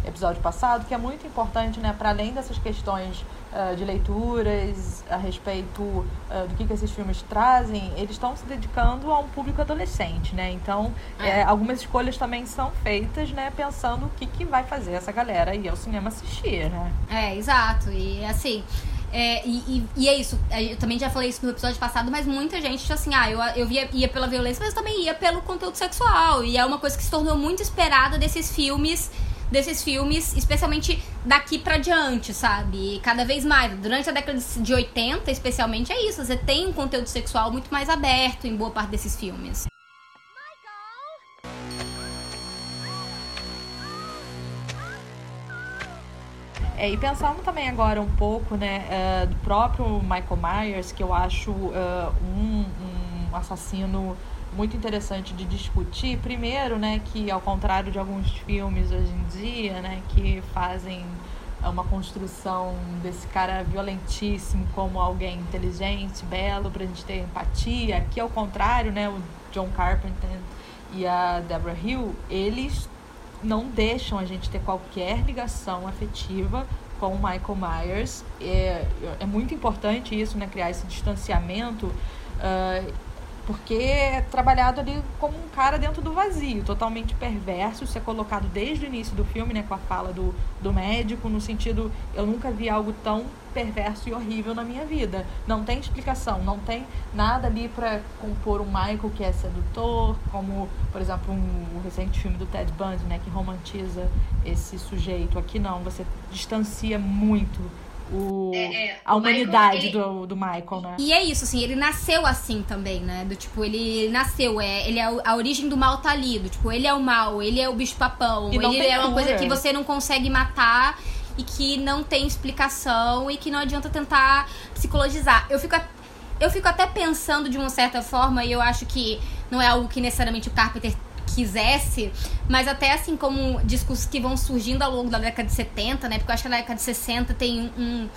Speaker 2: episódio passado, que é muito importante, né? Para além dessas questões uh, de leituras a respeito uh, do que, que esses filmes trazem, eles estão se dedicando a um público adolescente, né? Então, é. É, algumas escolhas também são feitas, né? Pensando o que, que vai fazer essa galera ir ao cinema assistir, né?
Speaker 1: É, exato. E assim. É, e, e, e, é isso, eu também já falei isso no episódio passado, mas muita gente, tipo assim, ah, eu, eu via, ia pela violência, mas também ia pelo conteúdo sexual. E é uma coisa que se tornou muito esperada desses filmes desses filmes, especialmente daqui para diante, sabe? Cada vez mais. Durante a década de 80, especialmente, é isso. Você tem um conteúdo sexual muito mais aberto em boa parte desses filmes.
Speaker 2: É, e pensando também agora um pouco, né, uh, do próprio Michael Myers, que eu acho uh, um, um assassino muito interessante de discutir. Primeiro, né, que ao contrário de alguns filmes hoje em dia, né, que fazem uma construção desse cara violentíssimo como alguém inteligente, belo, pra gente ter empatia. Aqui, ao contrário, né, o John Carpenter e a Deborah Hill, eles não deixam a gente ter qualquer ligação afetiva com o Michael Myers. É, é muito importante isso, né, criar esse distanciamento. Uh, porque é trabalhado ali como um cara dentro do vazio, totalmente perverso. Isso é colocado desde o início do filme, né? Com a fala do, do médico, no sentido, eu nunca vi algo tão perverso e horrível na minha vida. Não tem explicação, não tem nada ali para compor um Michael que é sedutor, como, por exemplo, um, um recente filme do Ted Bundy, né? Que romantiza esse sujeito. Aqui não, você distancia muito o, é, é, a humanidade Michael, ele... do, do Michael, né?
Speaker 1: E é isso, assim, ele nasceu assim também, né? Do tipo, ele nasceu, é, ele é a origem do mal tá ali, do tipo, ele é o mal, ele é o bicho papão, ele é uma coisa que você não consegue matar e que não tem explicação e que não adianta tentar psicologizar. Eu fico, eu fico até pensando de uma certa forma, e eu acho que não é algo que necessariamente o Carpenter quisesse, mas até assim como discursos que vão surgindo ao longo da década de 70, né? Porque eu acho que na década de 60 tem um,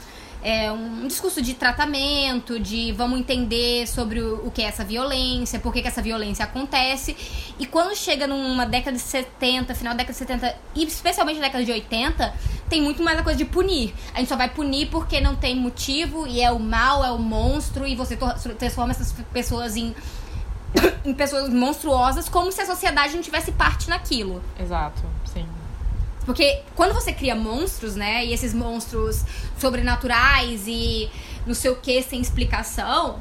Speaker 1: é, um discurso de tratamento, de vamos entender sobre o, o que é essa violência, por que, que essa violência acontece. E quando chega numa década de 70, final da década de 70, e especialmente na década de 80, tem muito mais a coisa de punir. A gente só vai punir porque não tem motivo e é o mal, é o monstro, e você transforma essas pessoas em em pessoas monstruosas, como se a sociedade não tivesse parte naquilo.
Speaker 2: Exato, sim.
Speaker 1: Porque quando você cria monstros, né, e esses monstros sobrenaturais e não sei o que sem explicação,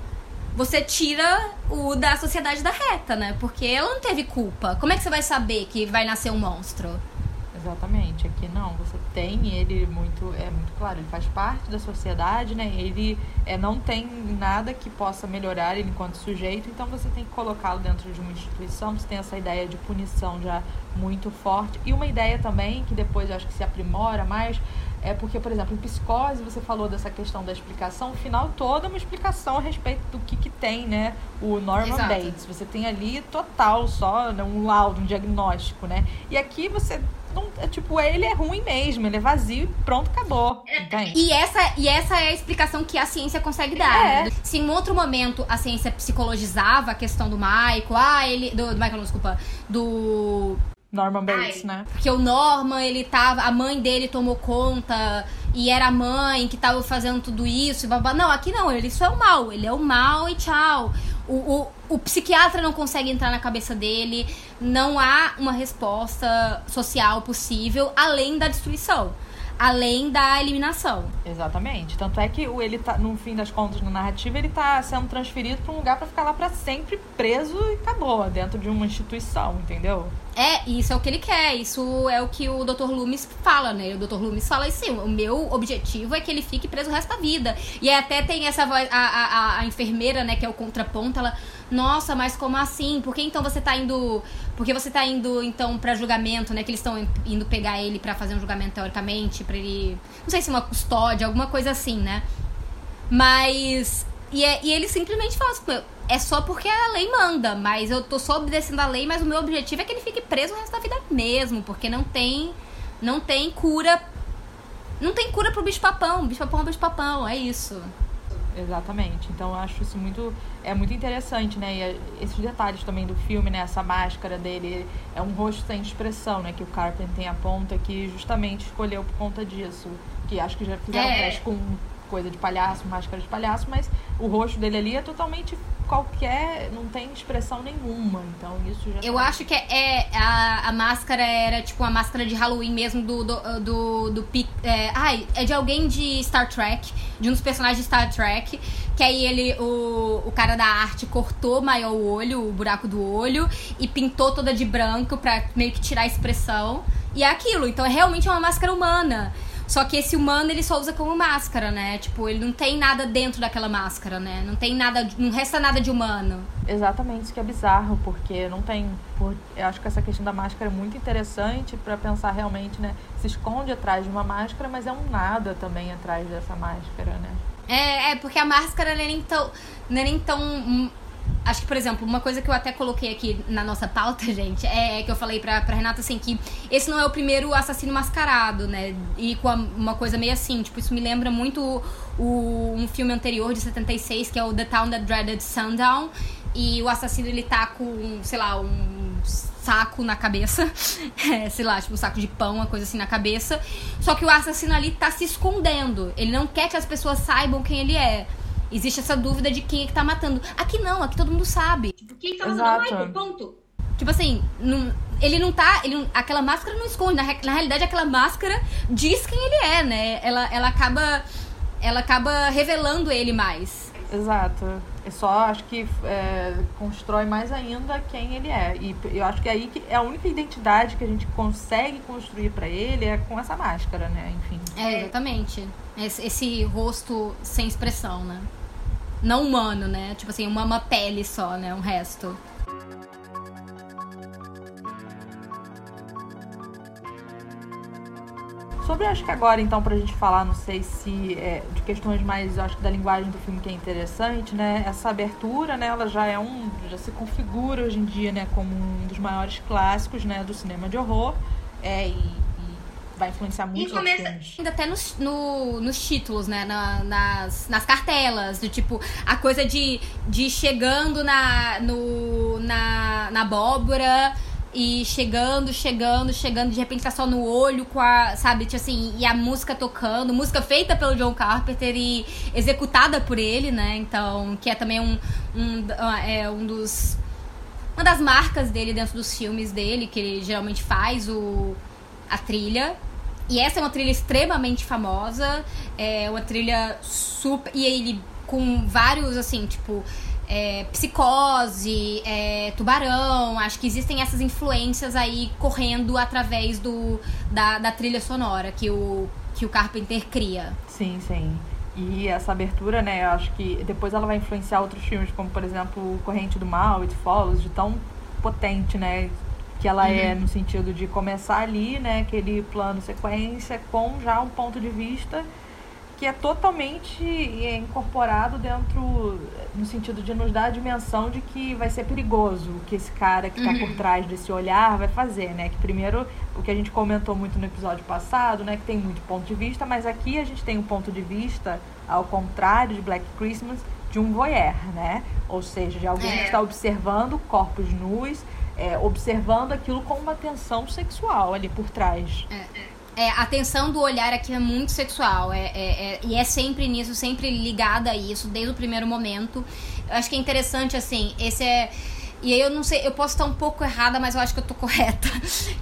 Speaker 1: você tira o da sociedade da reta, né? Porque ela não teve culpa. Como é que você vai saber que vai nascer um monstro?
Speaker 2: Exatamente, aqui não. Você tem ele muito, é muito claro, ele faz parte da sociedade, né? Ele é, não tem nada que possa melhorar ele enquanto sujeito, então você tem que colocá-lo dentro de uma instituição. Você tem essa ideia de punição já muito forte. E uma ideia também, que depois eu acho que se aprimora mais, é porque, por exemplo, em psicose, você falou dessa questão da explicação, o final toda é uma explicação a respeito do que, que tem, né? O Norman
Speaker 1: Exato.
Speaker 2: Bates. Você tem ali total só né, um laudo, um diagnóstico, né? E aqui você não. É, tipo, ele é ruim mesmo, ele é vazio e pronto, acabou. Entende?
Speaker 1: E essa, e essa é a explicação que a ciência consegue dar.
Speaker 2: É.
Speaker 1: Se em outro momento a ciência psicologizava a questão do Michael, ah, ele. Do, do Michael, não, desculpa. Do.
Speaker 2: Norman Bates,
Speaker 1: Ai,
Speaker 2: né?
Speaker 1: Porque o Norman, ele tava. A mãe dele tomou conta e era a mãe que tava fazendo tudo isso. E babá. Não, aqui não, ele só é o mal. Ele é o mal e tchau. O, o, o psiquiatra não consegue entrar na cabeça dele. Não há uma resposta social possível além da destruição. Além da eliminação.
Speaker 2: Exatamente. Tanto é que ele tá, no fim das contas, na narrativa, ele tá sendo transferido pra um lugar pra ficar lá pra sempre preso e acabou, dentro de uma instituição, entendeu?
Speaker 1: É, isso é o que ele quer. Isso é o que o Dr. Loomis fala, né? O Dr. Loomis fala assim: o meu objetivo é que ele fique preso o resto da vida. E aí até tem essa voz, a, a, a- a enfermeira, né, que é o contraponto, ela. Nossa, mas como assim? Por que então você tá indo. Porque você tá indo, então, pra julgamento, né? Que eles estão indo pegar ele pra fazer um julgamento teoricamente, pra ele. Não sei se uma custódia, alguma coisa assim, né? Mas. E, é- e ele simplesmente fala assim, "Meu, é só porque a lei manda, mas eu tô só obedecendo a lei, mas o meu objetivo é que ele fique preso o resto da vida mesmo, porque não tem. Não tem cura. Não tem cura pro bicho papão. Bicho papão é bicho papão, é isso.
Speaker 2: Exatamente. Então eu acho isso muito. É muito interessante, né? E é- esses detalhes também do filme, né? Essa máscara dele é um rosto sem expressão, né? Que o Carpenter aponta que justamente escolheu por conta disso. Que acho que já fizeram
Speaker 1: É.
Speaker 2: teste com coisa de palhaço, máscara de palhaço, mas o rosto dele ali é totalmente qualquer. não tem expressão nenhuma. Então isso já.
Speaker 1: Eu
Speaker 2: tá-
Speaker 1: acho que é, é- a, a máscara era tipo uma máscara de Halloween mesmo do. do, do, do é, ai, é de alguém de Star Trek, de um dos personagens de Star Trek. Que aí ele, o, o cara da arte, cortou maior o olho, o buraco do olho, e pintou toda de branco pra meio que tirar a expressão. E é aquilo, então é realmente uma máscara humana. Só que esse humano ele só usa como máscara, né? Tipo, ele não tem nada dentro daquela máscara, né? Não tem nada, não resta nada de humano.
Speaker 2: Exatamente, isso que é bizarro, porque não tem. Por, eu acho que essa questão da máscara é muito interessante pra pensar realmente, né? Se esconde atrás de uma máscara, mas é um nada também atrás dessa máscara, né?
Speaker 1: É, é, porque a máscara não é nem tão. Não é nem tão. Acho que, por exemplo, uma coisa que eu até coloquei aqui na nossa pauta, gente, é que eu falei pra, pra Renata assim, que esse não é o primeiro assassino mascarado, né? E com a- uma coisa meio assim, tipo, isso me lembra muito o, um filme anterior de 76, que é o The Town That Dreaded Sundown. E o assassino ele tá com, sei lá, um saco na cabeça. É, sei lá, tipo um saco de pão, uma coisa assim na cabeça. Só que o assassino ali tá se escondendo. Ele não quer que as pessoas saibam quem ele é. Existe essa dúvida de quem é que tá matando. Aqui não, aqui todo mundo sabe. Tipo, quem tá
Speaker 2: matando é o Exato.
Speaker 1: Michael, ponto. Tipo assim, não- ele não tá. Ele aquela máscara não esconde. Na, na realidade, aquela máscara diz quem ele é, né? Ela, ela acaba. Ela acaba revelando ele mais.
Speaker 2: Exato. É só, acho que é, constrói mais ainda quem ele é. E eu acho que aí que é a única identidade que a gente consegue construir pra ele é com essa máscara, né? Enfim.
Speaker 1: É, exatamente. Esse, esse rosto sem expressão, né? Não humano, né? Tipo assim, uma, uma pele só, né? Um resto.
Speaker 2: Sobre, acho que agora, então, pra gente falar, não sei se é, de questões mais, acho que da linguagem do filme que é interessante, né? Essa abertura, né, ela já é um, já se configura hoje em dia, né, como um dos maiores clássicos, né, do cinema de horror. É, e, vai influenciar muito os filmes.
Speaker 1: Ainda até nos, no- nos títulos, né? Na- nas, nas cartelas. Do tipo, a coisa de, de chegando na, no, na, na abóbora e chegando, chegando, chegando, de repente tá só no olho com a, sabe, tipo assim, e a música tocando, música feita pelo John Carpenter e executada por ele, né? Então, que é também um, um, é, um dos uma das marcas dele dentro dos filmes dele, que ele geralmente faz o, a trilha. E essa é uma trilha extremamente famosa, é uma trilha super. E ele com vários, assim, tipo. é, Psicose, é, Tubarão. Acho que existem essas influências aí correndo através do, da, da trilha sonora que o, que o Carpenter cria.
Speaker 2: Sim, sim. E essa abertura, né, eu acho que depois ela vai influenciar outros filmes, como por exemplo Corrente do Mal, It Follows, de tão potente, né, que ela é uhum. é no sentido de começar ali, né, aquele plano sequência com já um ponto de vista que é totalmente incorporado dentro, no sentido de nos dar a dimensão de que vai ser perigoso o que esse cara que está uhum. por trás desse olhar vai fazer, né? Que primeiro, o que a gente comentou muito no episódio passado, né? Que tem muito ponto de vista, mas aqui a gente tem um ponto de vista, ao contrário de Black Christmas, de um voyeur, né? Ou seja, de alguém é. que está observando corpos nus, é, observando aquilo com uma tensão sexual ali por trás.
Speaker 1: É, é, a tensão do olhar aqui é muito sexual. É, é, é, e é sempre nisso, sempre ligada a isso, desde o primeiro momento. Eu acho que é interessante, assim, esse é e aí eu não sei, eu posso estar um pouco errada, mas eu acho que eu tô correta.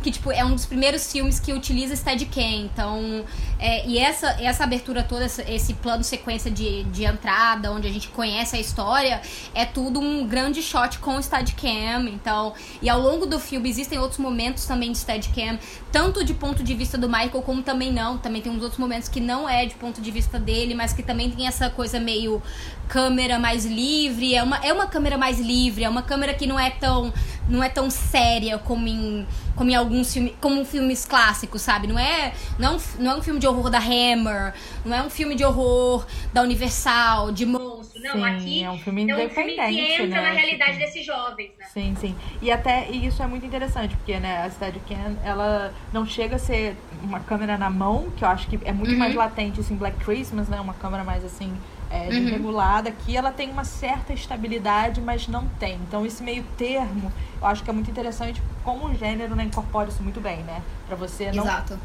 Speaker 1: que, tipo, é um dos primeiros filmes que utiliza Steadicam. Então, é, e essa, essa abertura toda, esse plano sequência de, de entrada, onde a gente conhece a história, é tudo um grande shot com Steadicam. Então, e ao longo do filme existem outros momentos também de Steadicam, tanto de ponto de vista do Michael, como também não. Também tem uns outros momentos que não é de ponto de vista dele, mas que também tem essa coisa meio câmera mais livre. É uma, é uma câmera mais livre, é uma câmera que não é tão não é tão séria como em, como em alguns filmes, como filmes clássicos, sabe? Não é, não, é um, não é um filme de horror da Hammer, não é um filme de horror da Universal, de monstro. Não, sim, aqui
Speaker 2: é um filme independente, é um filme que entra
Speaker 1: né? na realidade tipo... desses jovens, né?
Speaker 2: Sim, sim. E até e isso é muito interessante, porque né, a Steadicam, ela não chega a ser uma câmera na mão, que eu acho que é muito uhum. mais latente assim Black Christmas, né? Uma câmera mais assim é, uhum. desregulada. Aqui ela tem uma certa estabilidade, mas não tem. Então esse meio termo, eu acho que é muito interessante como o gênero né, incorpora isso muito bem, né? Pra você não.
Speaker 1: Exato.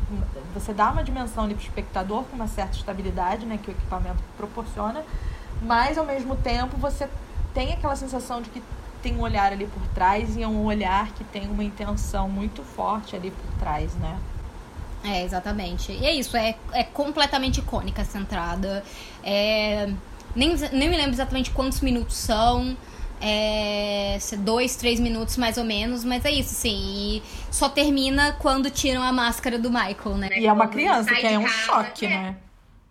Speaker 2: Você dá uma dimensão ali pro espectador com uma certa estabilidade, né? Que o equipamento proporciona, mas ao mesmo tempo você tem aquela sensação de que tem um olhar ali por trás e é um olhar que tem uma intenção muito forte ali por trás, né?
Speaker 1: É, exatamente. E é isso, é, é completamente icônica essa entrada. É, nem, nem me lembro exatamente quantos minutos são. É, dois, três minutos mais ou menos, mas é isso, sim. E só termina quando tiram a máscara do Michael, né?
Speaker 2: E é uma criança, que é um choque, né?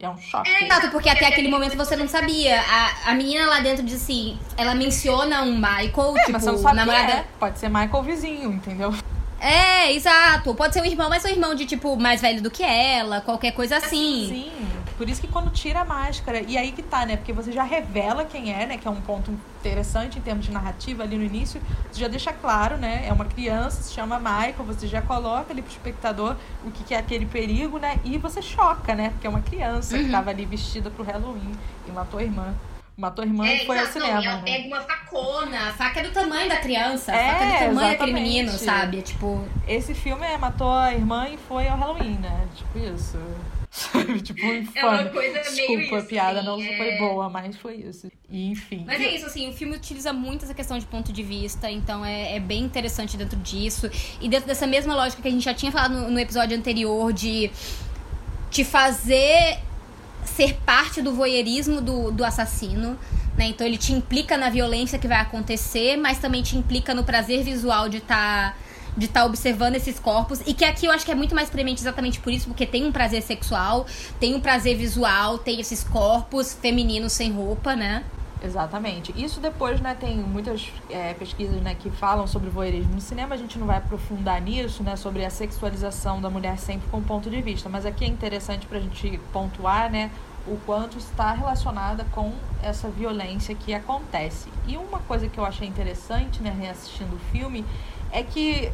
Speaker 2: É um choque. É,
Speaker 1: exato, porque até aquele momento você não sabia. A, a menina lá dentro diz assim, ela menciona um Michael, é, tipo,
Speaker 2: mas você não sabe namorada. É. Pode ser Michael vizinho, entendeu?
Speaker 1: É, exato. Pode ser um irmão, mas é um irmão de, tipo, mais velho do que ela, qualquer coisa assim.
Speaker 2: Sim. Por isso que quando tira a máscara, e aí que tá, né? Porque você já revela quem é, né? Que é um ponto interessante em termos de narrativa ali no início. Você já deixa claro, né? É uma criança, se chama Michael, você já coloca ali pro espectador o que, que é aquele perigo, né? E você choca, né? Porque é uma criança uhum. que tava ali vestida pro Halloween e matou a irmã. Matou a irmã é, e foi ao cinema. Não, ela
Speaker 1: né? pega uma facona. A faca é do tamanho da criança. A é, faca é do tamanho daquele menino, sabe? tipo.
Speaker 2: Esse filme é matou a irmã e foi ao Halloween, né? Tipo isso. tipo.
Speaker 1: É uma coisa
Speaker 2: Desculpa,
Speaker 1: meio
Speaker 2: a piada não é... foi boa, mas foi isso. E, enfim.
Speaker 1: Mas é isso, assim, o filme utiliza muito essa questão de ponto de vista, então é, é bem interessante dentro disso. E dentro dessa mesma lógica que a gente já tinha falado no, no episódio anterior de te fazer ser parte do voyeurismo do, do assassino. Né? Então ele te implica na violência que vai acontecer, mas também te implica no prazer visual de estar tá, de tá observando esses corpos. E que aqui eu acho que é muito mais premente exatamente por isso, porque tem um prazer sexual, tem um prazer visual, tem esses corpos femininos sem roupa, né?
Speaker 2: Exatamente. Isso depois, né, tem muitas é, pesquisas, né, que falam sobre voyeurismo. No cinema a gente não vai aprofundar nisso, né, sobre a sexualização da mulher sempre com ponto de vista. Mas aqui é interessante para a gente pontuar, né, o quanto está relacionada com essa violência que acontece. E uma coisa que eu achei interessante, né, reassistindo o filme, é que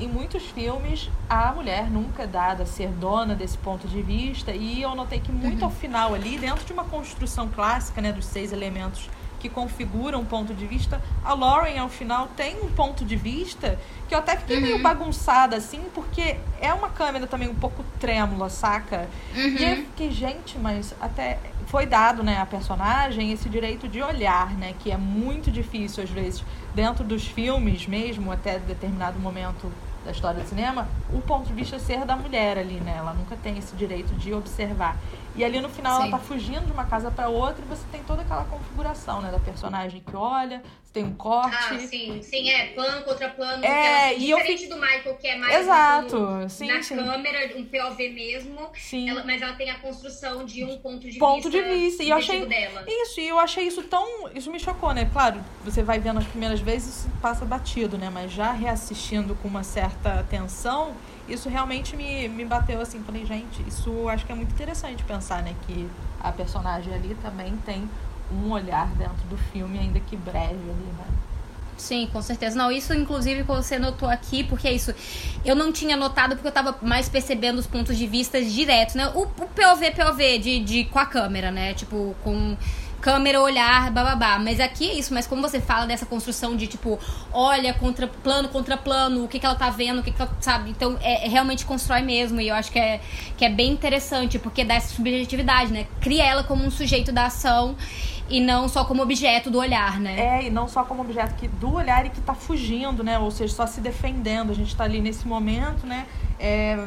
Speaker 2: em muitos filmes a mulher nunca é dada a ser dona desse ponto de vista e eu notei que muito uhum. ao final ali, dentro de uma construção clássica, né, dos seis elementos que configuram um ponto de vista, a Lauren ao final tem um ponto de vista que eu até fiquei uhum. meio bagunçada assim, porque é uma câmera também um pouco trêmula, saca? Uhum. E eu fiquei, gente, mas até foi dado, né, a personagem esse direito de olhar, né, que é muito difícil às vezes dentro dos filmes mesmo, até determinado momento da história do cinema, o ponto de vista ser da mulher ali, né? Ela nunca tem esse direito de observar. E ali no final
Speaker 1: Sim.
Speaker 2: ela tá fugindo de uma casa para outra e você tem toda aquela configuração, né, da personagem que olha, você tem um corte.
Speaker 3: Ah, sim, sim, é plano contra plano.
Speaker 2: É,
Speaker 3: ela-
Speaker 2: e eu
Speaker 3: diferente do Michael, que é mais
Speaker 2: Exato,
Speaker 3: um
Speaker 2: sim,
Speaker 3: na
Speaker 2: sim.
Speaker 3: câmera, um POV mesmo.
Speaker 2: Sim.
Speaker 3: Ela- mas ela tem a construção de um ponto de
Speaker 2: Ponto
Speaker 3: vista.
Speaker 2: de vista, e eu achei-
Speaker 3: dela.
Speaker 2: Isso, e eu achei isso tão. Isso me chocou, né? Claro, você vai vendo as primeiras vezes isso passa batido, né? Mas já reassistindo com uma certa atenção, isso realmente me, me bateu assim. Falei, gente, isso acho que é muito interessante pensar, né? Que a personagem ali também tem um olhar dentro do filme, ainda que breve ali, né?
Speaker 1: Sim, com certeza. Não, isso inclusive você notou aqui, porque é isso. Eu não tinha notado porque eu tava mais percebendo os pontos de vista diretos, né? O, o POV, POV de, de com a câmera, né? Tipo, com câmera, olhar, bababá. Mas aqui é isso, mas como você fala dessa construção de tipo, olha, contra plano contra plano, o que, que ela tá vendo, o que, que ela sabe. Então, é, é- realmente constrói mesmo. E eu acho que é, que é bem interessante, porque dá essa subjetividade, né? Cria ela como um sujeito da ação e não só como objeto do olhar, né?
Speaker 2: É, e não só como objeto que do olhar e que tá fugindo, né? Ou seja, só se defendendo. A gente tá ali nesse momento, né? É,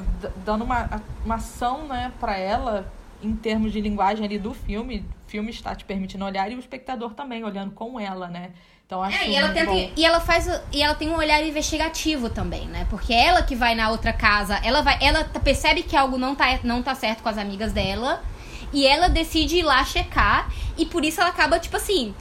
Speaker 2: dando uma, uma ação, né, pra ela, em termos de linguagem ali do filme. O filme está te permitindo olhar e o espectador também olhando com ela, né? Então acho
Speaker 1: É, e ela, tenta,
Speaker 2: bom.
Speaker 1: e ela faz e ela tem um olhar investigativo também, né? Porque ela que vai na outra casa, ela vai, ela percebe que algo não tá, não tá certo com as amigas dela e ela decide ir lá checar e por isso ela acaba tipo assim,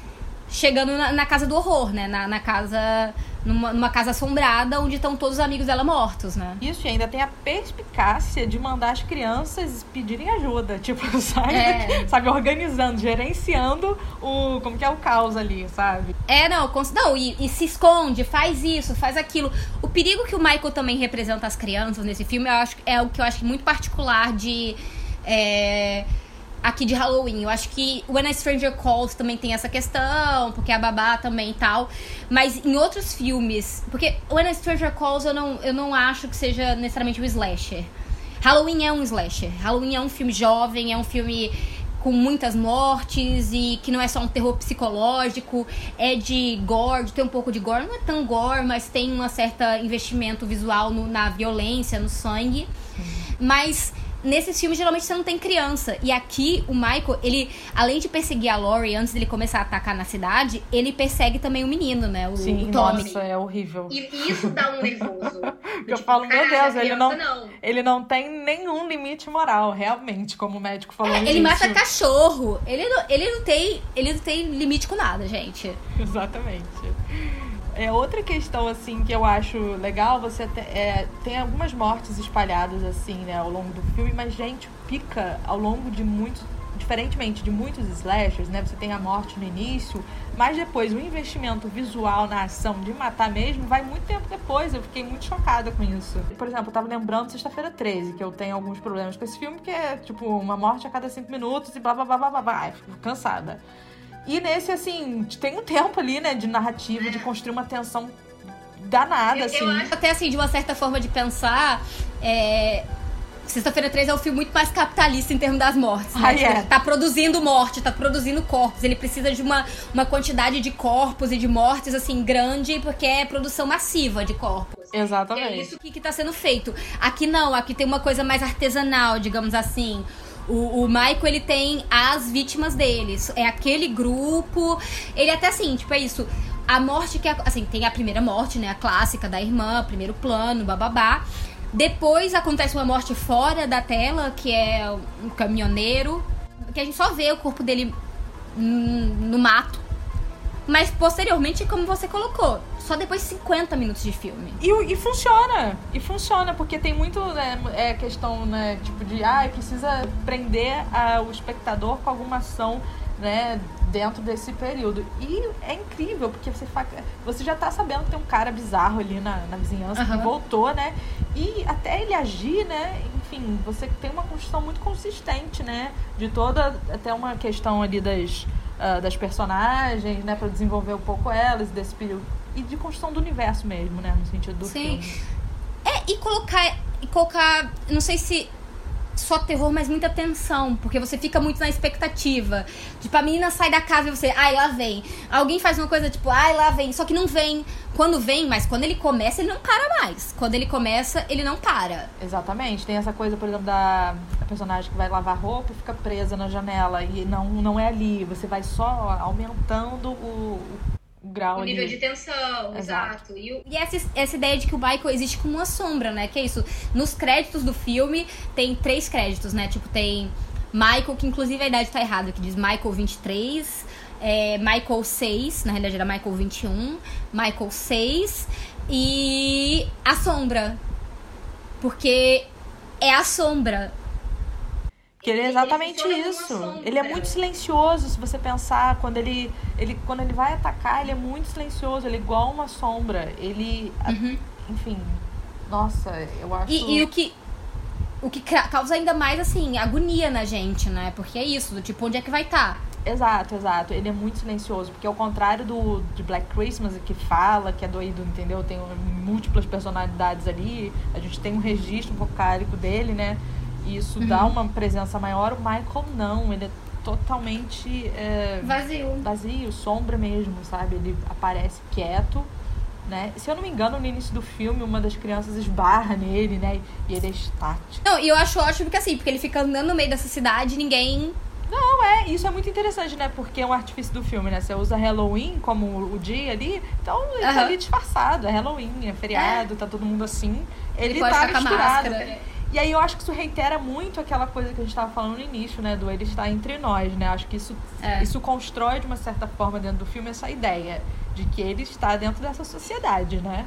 Speaker 1: chegando na, na casa do horror, né? Na, na casa numa, numa casa assombrada onde estão todos os amigos dela mortos, né?
Speaker 2: Isso, e ainda tem a perspicácia de mandar as crianças pedirem ajuda. Tipo, sabe?
Speaker 1: É.
Speaker 2: Sabe, organizando, gerenciando o. Como que é o caos ali, sabe?
Speaker 1: É, não, cons- não e, e se esconde, faz isso, faz aquilo. O perigo que o Michael também representa as crianças nesse filme, eu acho, é o que eu acho muito particular de. é, aqui de Halloween. Eu acho que When a Stranger Calls também tem essa questão, porque a babá também e tal. Mas em outros filmes. Porque When a Stranger Calls eu não, eu não acho que seja necessariamente um slasher. Halloween é um slasher. Halloween é um filme jovem, é um filme com muitas mortes e que não é só um terror psicológico, é de gore, tem um pouco de gore, não é tão gore, mas tem um certo investimento visual no- na violência, no sangue. Mas nesses filmes geralmente você não tem criança. E aqui o Michael, ele, além de perseguir a Laurie antes dele começar a atacar na cidade, ele persegue também o menino, né? O,
Speaker 2: Sim,
Speaker 1: o Tommy.
Speaker 2: nossa, é horrível.
Speaker 3: E isso dá um nervoso.
Speaker 2: Eu
Speaker 3: Tipo,
Speaker 2: falo, meu Deus, ele
Speaker 3: criança
Speaker 2: não, ele não tem nenhum limite moral, realmente, como o médico falou.
Speaker 1: É, ele mata cachorro. Ele não, ele não tem, ele não tem limite com nada, gente.
Speaker 2: Exatamente. É outra questão assim que eu acho legal, você é, tem algumas mortes espalhadas assim, né, ao longo do filme, mas gente pica ao longo de muitos, diferentemente de muitos slashers, né, você tem a morte no início, mas depois o investimento visual na ação de matar mesmo vai muito tempo depois. Eu fiquei muito chocada com isso. Por exemplo, eu tava lembrando sexta-feira 13, que eu tenho alguns problemas com esse filme, que é tipo uma morte a cada cinco minutos e blá blá blá blá blá, blá. Ai, fico cansada. E nesse, assim, tem um tempo ali, né, de narrativa, de construir uma tensão danada,
Speaker 3: Eu- eu
Speaker 2: assim.
Speaker 3: acho-
Speaker 1: Até assim, de uma certa forma de pensar, é... Sexta-feira 13 é um filme muito mais capitalista em termos das mortes. Né?
Speaker 2: Ah,
Speaker 1: Tipo,
Speaker 2: é.
Speaker 1: Tá produzindo morte, tá produzindo corpos. Ele precisa de uma, uma quantidade de corpos e de mortes, assim, grande, porque é produção massiva de corpos. É
Speaker 2: Exatamente.
Speaker 1: isso que, que tá sendo feito. Aqui não, aqui tem uma coisa mais artesanal, digamos assim. O, o Michael, ele tem as vítimas deles. É aquele grupo. Ele até assim, tipo, é isso. A morte que. é- Assim, tem a primeira morte, né? A clássica da irmã, primeiro plano, bababá. Depois acontece uma morte fora da tela, que é um caminhoneiro. Que a gente só vê o corpo dele no mato. Mas posteriormente, como você colocou, só depois de 50 minutos de filme.
Speaker 2: E, e funciona. E funciona, porque tem muito né, é, questão, né, tipo de, ah, precisa prender ah, o espectador com alguma ação, né, dentro desse período. E é incrível, porque você, fa- você já tá sabendo que tem um cara bizarro ali na, na vizinhança
Speaker 1: Aham.
Speaker 2: que voltou, né? E até ele agir, né? Enfim, você tem uma construção muito consistente, né? De toda, até uma questão ali das, ah, das personagens, né? Pra desenvolver um pouco elas desse período. E de construção do universo mesmo, né? No sentido do
Speaker 1: Sim.
Speaker 2: filme.
Speaker 1: É, e colocar. E colocar. Não sei se. Só terror, mas muita tensão, porque você fica muito na expectativa. Tipo, a menina sai da casa e você, ai, lá vem. Alguém faz uma coisa tipo, ai, lá vem, só que não vem. Quando vem, mas quando ele começa, ele não para mais. Quando ele começa, ele não para.
Speaker 2: Exatamente. Tem essa coisa, por exemplo, da personagem que vai lavar roupa e fica presa na janela e não, não é ali. Você vai só aumentando o, o grau
Speaker 3: O
Speaker 2: ali.
Speaker 3: nível de tensão,
Speaker 2: Exato.
Speaker 3: exato. E o,
Speaker 1: E essa, essa ideia de que o Michael existe como uma sombra, né? Que é isso. Nos créditos do filme, tem três créditos, né? Tipo, tem Michael, que inclusive a idade tá errada, que diz Michael 23, é, Michael 6, na realidade era Michael 21, Michael 6 e a sombra. Porque é a sombra.
Speaker 2: Que ele é
Speaker 3: Ele
Speaker 2: exatamente
Speaker 3: uma
Speaker 2: isso. Ele é muito silencioso, se você pensar. Quando ele, ele, quando ele vai atacar, ele é muito silencioso. Ele é igual uma sombra. Ele. a- Enfim. Nossa, eu acho.
Speaker 1: E, e o que. O que ca- causa ainda mais, assim, agonia na gente, né? Porque é isso, do tipo, onde é que vai estar?
Speaker 2: Exato, exato. Ele é muito silencioso, porque ao contrário do de Black Christmas, que fala, que é doido, entendeu? Tem múltiplas personalidades ali, a gente tem um registro vocálico dele, né? E isso dá uma presença maior. O Michael não, ele é totalmente é,
Speaker 1: Vazio.
Speaker 2: vazio, sombra mesmo, sabe? Ele aparece quieto, né? Se eu não me engano, no início do filme, uma das crianças esbarra nele, né? E ele é estático.
Speaker 1: Não, e eu acho ótimo que assim, porque ele fica andando no meio dessa cidade e ninguém.
Speaker 2: Não, é, isso é muito interessante, né? Porque é um artifício do filme, né? Você usa Halloween como o dia ali, então ele tá
Speaker 1: Aham.
Speaker 2: ali disfarçado, é Halloween, é feriado, tá todo mundo assim. Ele,
Speaker 1: pode
Speaker 2: tá
Speaker 1: ficar com a
Speaker 2: misturado.
Speaker 1: máscara.
Speaker 2: E aí eu acho que isso reitera muito aquela coisa que a gente tava falando no início, né? Do ele estar entre nós, né? Acho que isso,
Speaker 1: É.
Speaker 2: isso constrói de uma certa forma dentro do filme essa ideia de que ele está dentro dessa sociedade, né?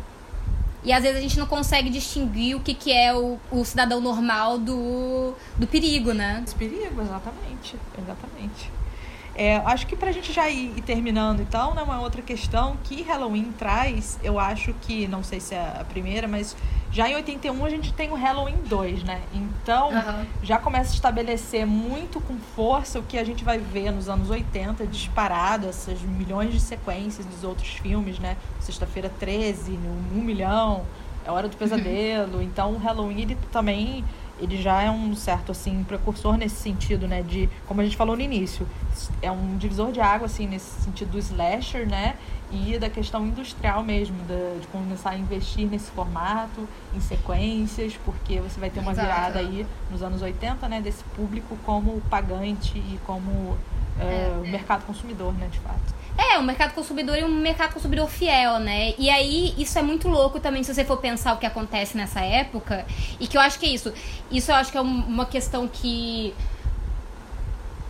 Speaker 1: E às vezes a gente não consegue distinguir o que, que é o, o cidadão normal do, do perigo, né?
Speaker 2: Esse perigo, exatamente. Exatamente. É, acho que pra gente já ir, ir terminando, então, né, uma outra questão que Halloween traz, eu acho que, não sei se é a primeira, mas já em 81 a gente tem o Halloween 2, né? Então, já começa a estabelecer muito com força o que a gente vai ver nos anos 80, disparado, essas milhões de sequências dos outros filmes, né? Sexta-feira 13, Um Milhão, É Hora do Pesadelo. Então, o Halloween, ele também ele já é um certo assim precursor nesse sentido, né, de como a gente falou no início, é um divisor de água assim nesse sentido do slasher, né, e da questão industrial mesmo, da- de começar a investir nesse formato, em sequências, porque você vai ter uma
Speaker 1: Exato.
Speaker 2: virada aí nos anos 80, né, desse público como pagante e como é, o mercado consumidor, né, de fato.
Speaker 1: É, um mercado consumidor e um mercado consumidor fiel, né? E aí, isso é muito louco também, se você for pensar o que acontece nessa época. E que eu acho que é isso. Isso eu acho que é um- uma questão que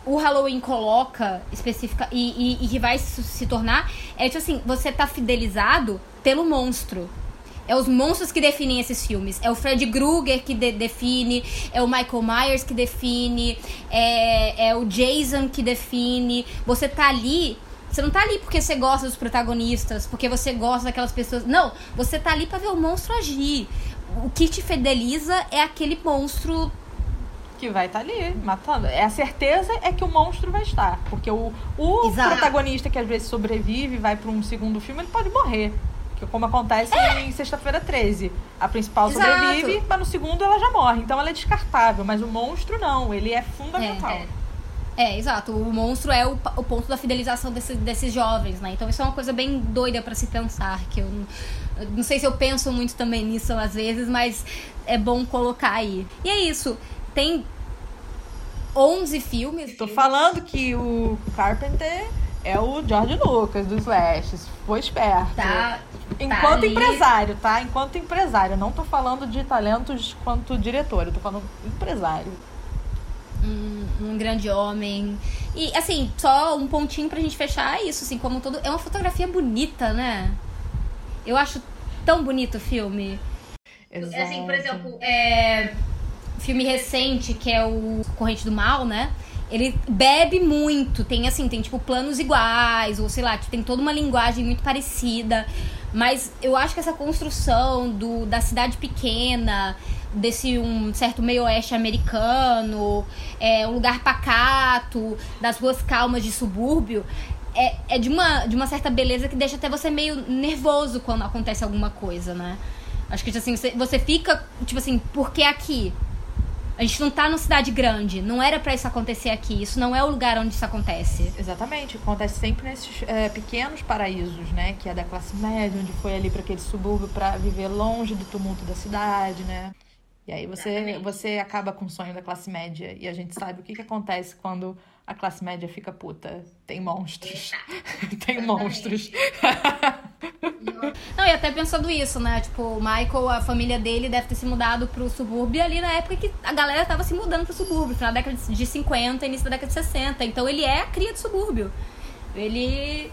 Speaker 1: o Halloween coloca específica e, e, e que vai se, se tornar. É tipo assim, você tá fidelizado pelo monstro. É os monstros que definem esses filmes. É o Fred Krueger que de- define, é o Michael Myers que define, é, é o Jason que define. Você tá ali. Você não tá ali porque você gosta dos protagonistas, porque você gosta daquelas pessoas. Não, você tá ali pra ver o monstro agir. O que te fideliza é aquele monstro.
Speaker 2: Que vai estar ali, matando. É a certeza é que o monstro vai estar. Porque o, o
Speaker 1: Exato.
Speaker 2: protagonista que às vezes sobrevive vai para um segundo filme, ele pode morrer. Que é como acontece em Sexta-feira 13. A principal
Speaker 1: Exato.
Speaker 2: sobrevive, mas no segundo ela já morre. Então ela é descartável. Mas o monstro não, ele é fundamental.
Speaker 1: É, É, exato. O monstro é o, o ponto da fidelização desse- desses jovens, né? Então isso é uma coisa bem doida pra se pensar. Que eu não, sei se eu penso muito também nisso às vezes, mas é bom colocar aí. E é isso. Tem 11 filmes.
Speaker 2: Tô falando que o Carpenter é o George Lucas dos Slashes. Foi esperto.
Speaker 1: Tá.
Speaker 2: Enquanto
Speaker 1: ali.
Speaker 2: empresário, tá? Enquanto empresário. Eu Não tô falando de talentos quanto diretor. Eu tô falando empresário.
Speaker 1: Um, um grande homem. E, assim, só um pontinho pra gente fechar é isso, assim, como todo. É uma fotografia bonita, né? Eu acho tão bonito o filme.
Speaker 2: Exato.
Speaker 3: Assim, por exemplo,
Speaker 1: É. Filme recente, que é o Corrente do Mal, né? Ele bebe muito, tem assim, tem tipo planos iguais, ou sei lá, que tem toda uma linguagem muito parecida. Mas eu acho que essa construção do, da cidade pequena, desse um certo meio oeste americano, é, um lugar pacato, das ruas calmas de subúrbio, é, é de, uma, de uma certa beleza que deixa até você meio nervoso quando acontece alguma coisa, né? Acho que assim, você, você fica, tipo assim, por que aqui? A gente não tá numa cidade grande. Não era pra isso acontecer aqui. Isso não é o lugar onde isso acontece.
Speaker 2: Exatamente, acontece sempre nesses é, pequenos paraísos, né? Que é da classe média, onde foi ali para aquele subúrbio para viver longe do tumulto da cidade, né? E aí você, você acaba com o sonho da classe média. E a gente sabe o que, que acontece quando a classe média fica puta. Tem monstros. Tem monstros.
Speaker 1: Não, e até pensando isso, né? Tipo, o Michael, a família dele deve ter se mudado pro subúrbio ali na época que a galera tava se mudando pro subúrbio, final da década de 50, início da década de 60. Então ele é a cria do subúrbio. Ele.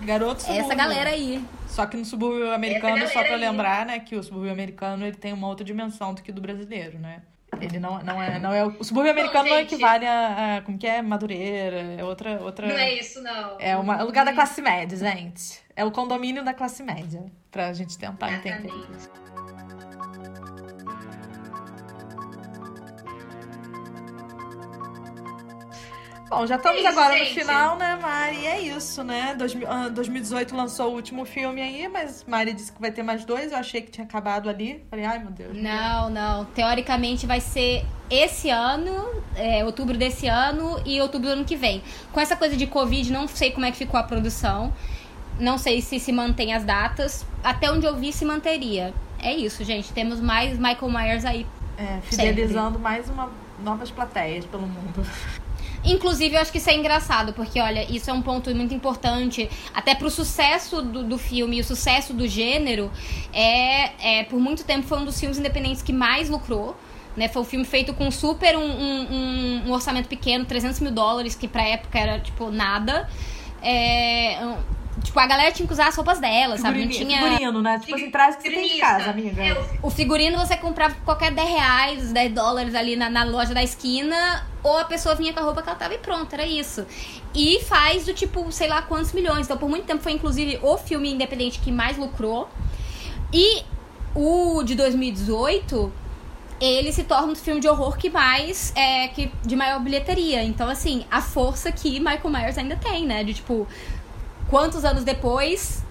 Speaker 2: Garoto
Speaker 1: É
Speaker 2: subúrbio.
Speaker 1: essa galera aí.
Speaker 2: Só que no subúrbio americano, só pra
Speaker 3: aí.
Speaker 2: lembrar, né, que o subúrbio americano ele tem uma outra dimensão do que o do brasileiro, né? Ele não, não é. Não é o, subúrbio americano não
Speaker 3: gente.
Speaker 2: equivale a, a. Como que é? Madureira. É outra. outra
Speaker 3: Não é isso, não.
Speaker 2: é uma, é o lugar da classe média, gente. É o condomínio da classe média. Pra gente tentar entender. Bom, já estamos
Speaker 3: É isso,
Speaker 2: agora no
Speaker 3: gente.
Speaker 2: final, né, Mari? E é isso, né? Dois mil- ah, 2018 lançou o último filme aí, mas Mari disse que vai ter mais dois. Eu achei que tinha acabado ali. Falei, ai meu Deus.
Speaker 1: Não, não. Teoricamente vai ser esse ano, é, outubro desse ano e outubro do ano que vem. Com essa coisa de Covid, não sei como é que ficou a produção. Não sei se se mantém as datas. Até onde eu vi, se manteria. É isso, gente. Temos mais Michael Myers aí.
Speaker 2: É, fidelizando mais uma novas plateias pelo mundo.
Speaker 1: Inclusive, eu acho que isso é engraçado, porque, olha, isso é um ponto muito importante, até pro sucesso do, do filme e o sucesso do gênero. É, é, por muito tempo foi um dos filmes independentes que mais lucrou. Né? Foi um filme feito com super um, um, um- orçamento pequeno, 300 mil dólares, que pra época era, tipo, nada. É, tipo, a galera tinha que usar as roupas dela, sabe? Não
Speaker 2: Figurino,
Speaker 1: tinha...
Speaker 2: figurino, né? Tipo assim, traz o que você tem de casa, amiga.
Speaker 3: É, o
Speaker 1: O figurino você comprava por qualquer 10 reais, 10 dólares ali na, na loja da esquina, ou a pessoa vinha com a roupa que ela tava e pronto, era isso. E faz do tipo, sei lá quantos milhões. Então, por muito tempo foi inclusive o filme independente que mais lucrou. E o de 2018, ele se torna um filme de horror que mais é que de maior bilheteria. Então, assim, a força que Michael Myers ainda tem, né? De tipo, quantos anos depois?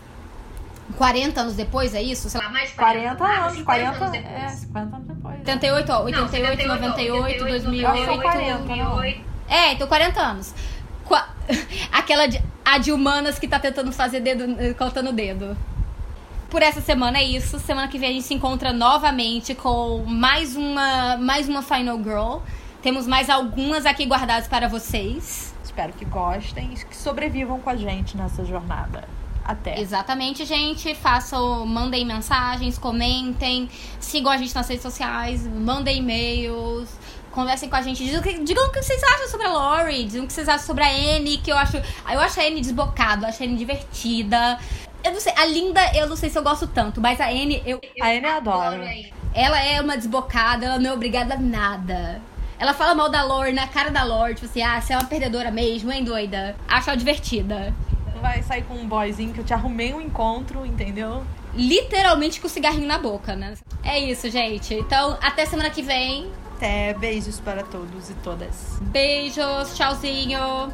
Speaker 1: 40 anos depois, é isso? Sei lá,
Speaker 3: mais de
Speaker 2: 40
Speaker 3: ah,
Speaker 2: anos,
Speaker 3: 50
Speaker 2: 40
Speaker 3: anos
Speaker 2: é,
Speaker 3: depois.
Speaker 2: 50 anos depois.
Speaker 1: 88, ó, 88, 98, 2008.
Speaker 2: São 40, não?
Speaker 3: 2008.
Speaker 1: É, então 40 anos. Qua- Aquela de, a de humanas que tá tentando fazer dedo, contando o dedo. Por essa semana é isso. Semana que vem a gente se encontra novamente com mais uma, mais uma Final Girl. Temos mais algumas aqui guardadas para vocês.
Speaker 2: Espero que gostem e que sobrevivam com a gente nessa jornada. Até.
Speaker 1: Exatamente, gente. Façam, mandem mensagens, comentem, sigam a gente nas redes sociais, mandem e-mails, conversem com a gente. Digam, o que- digam o que vocês acham sobre a Lori, digam o que vocês acham sobre a Anne, que eu acho. Eu acho a Anne desbocada, eu acho a Anne divertida. Eu não sei, a Linda, eu não sei se eu gosto tanto, mas a Anne, eu,
Speaker 2: A Anne eu adoro.
Speaker 3: aí.
Speaker 1: ela é uma desbocada, ela não é obrigada a nada. Ela fala mal da Lori na cara da Lori, tipo assim, ah, você é uma perdedora mesmo, hein, doida? Acho ela divertida.
Speaker 2: Vai sair com um boyzinho que eu te arrumei um encontro, entendeu?
Speaker 1: literalmente com o cigarrinho na boca, né? É isso, gente. Então, até semana que vem.
Speaker 2: Até beijos para todos e todas.
Speaker 1: Beijos, tchauzinho.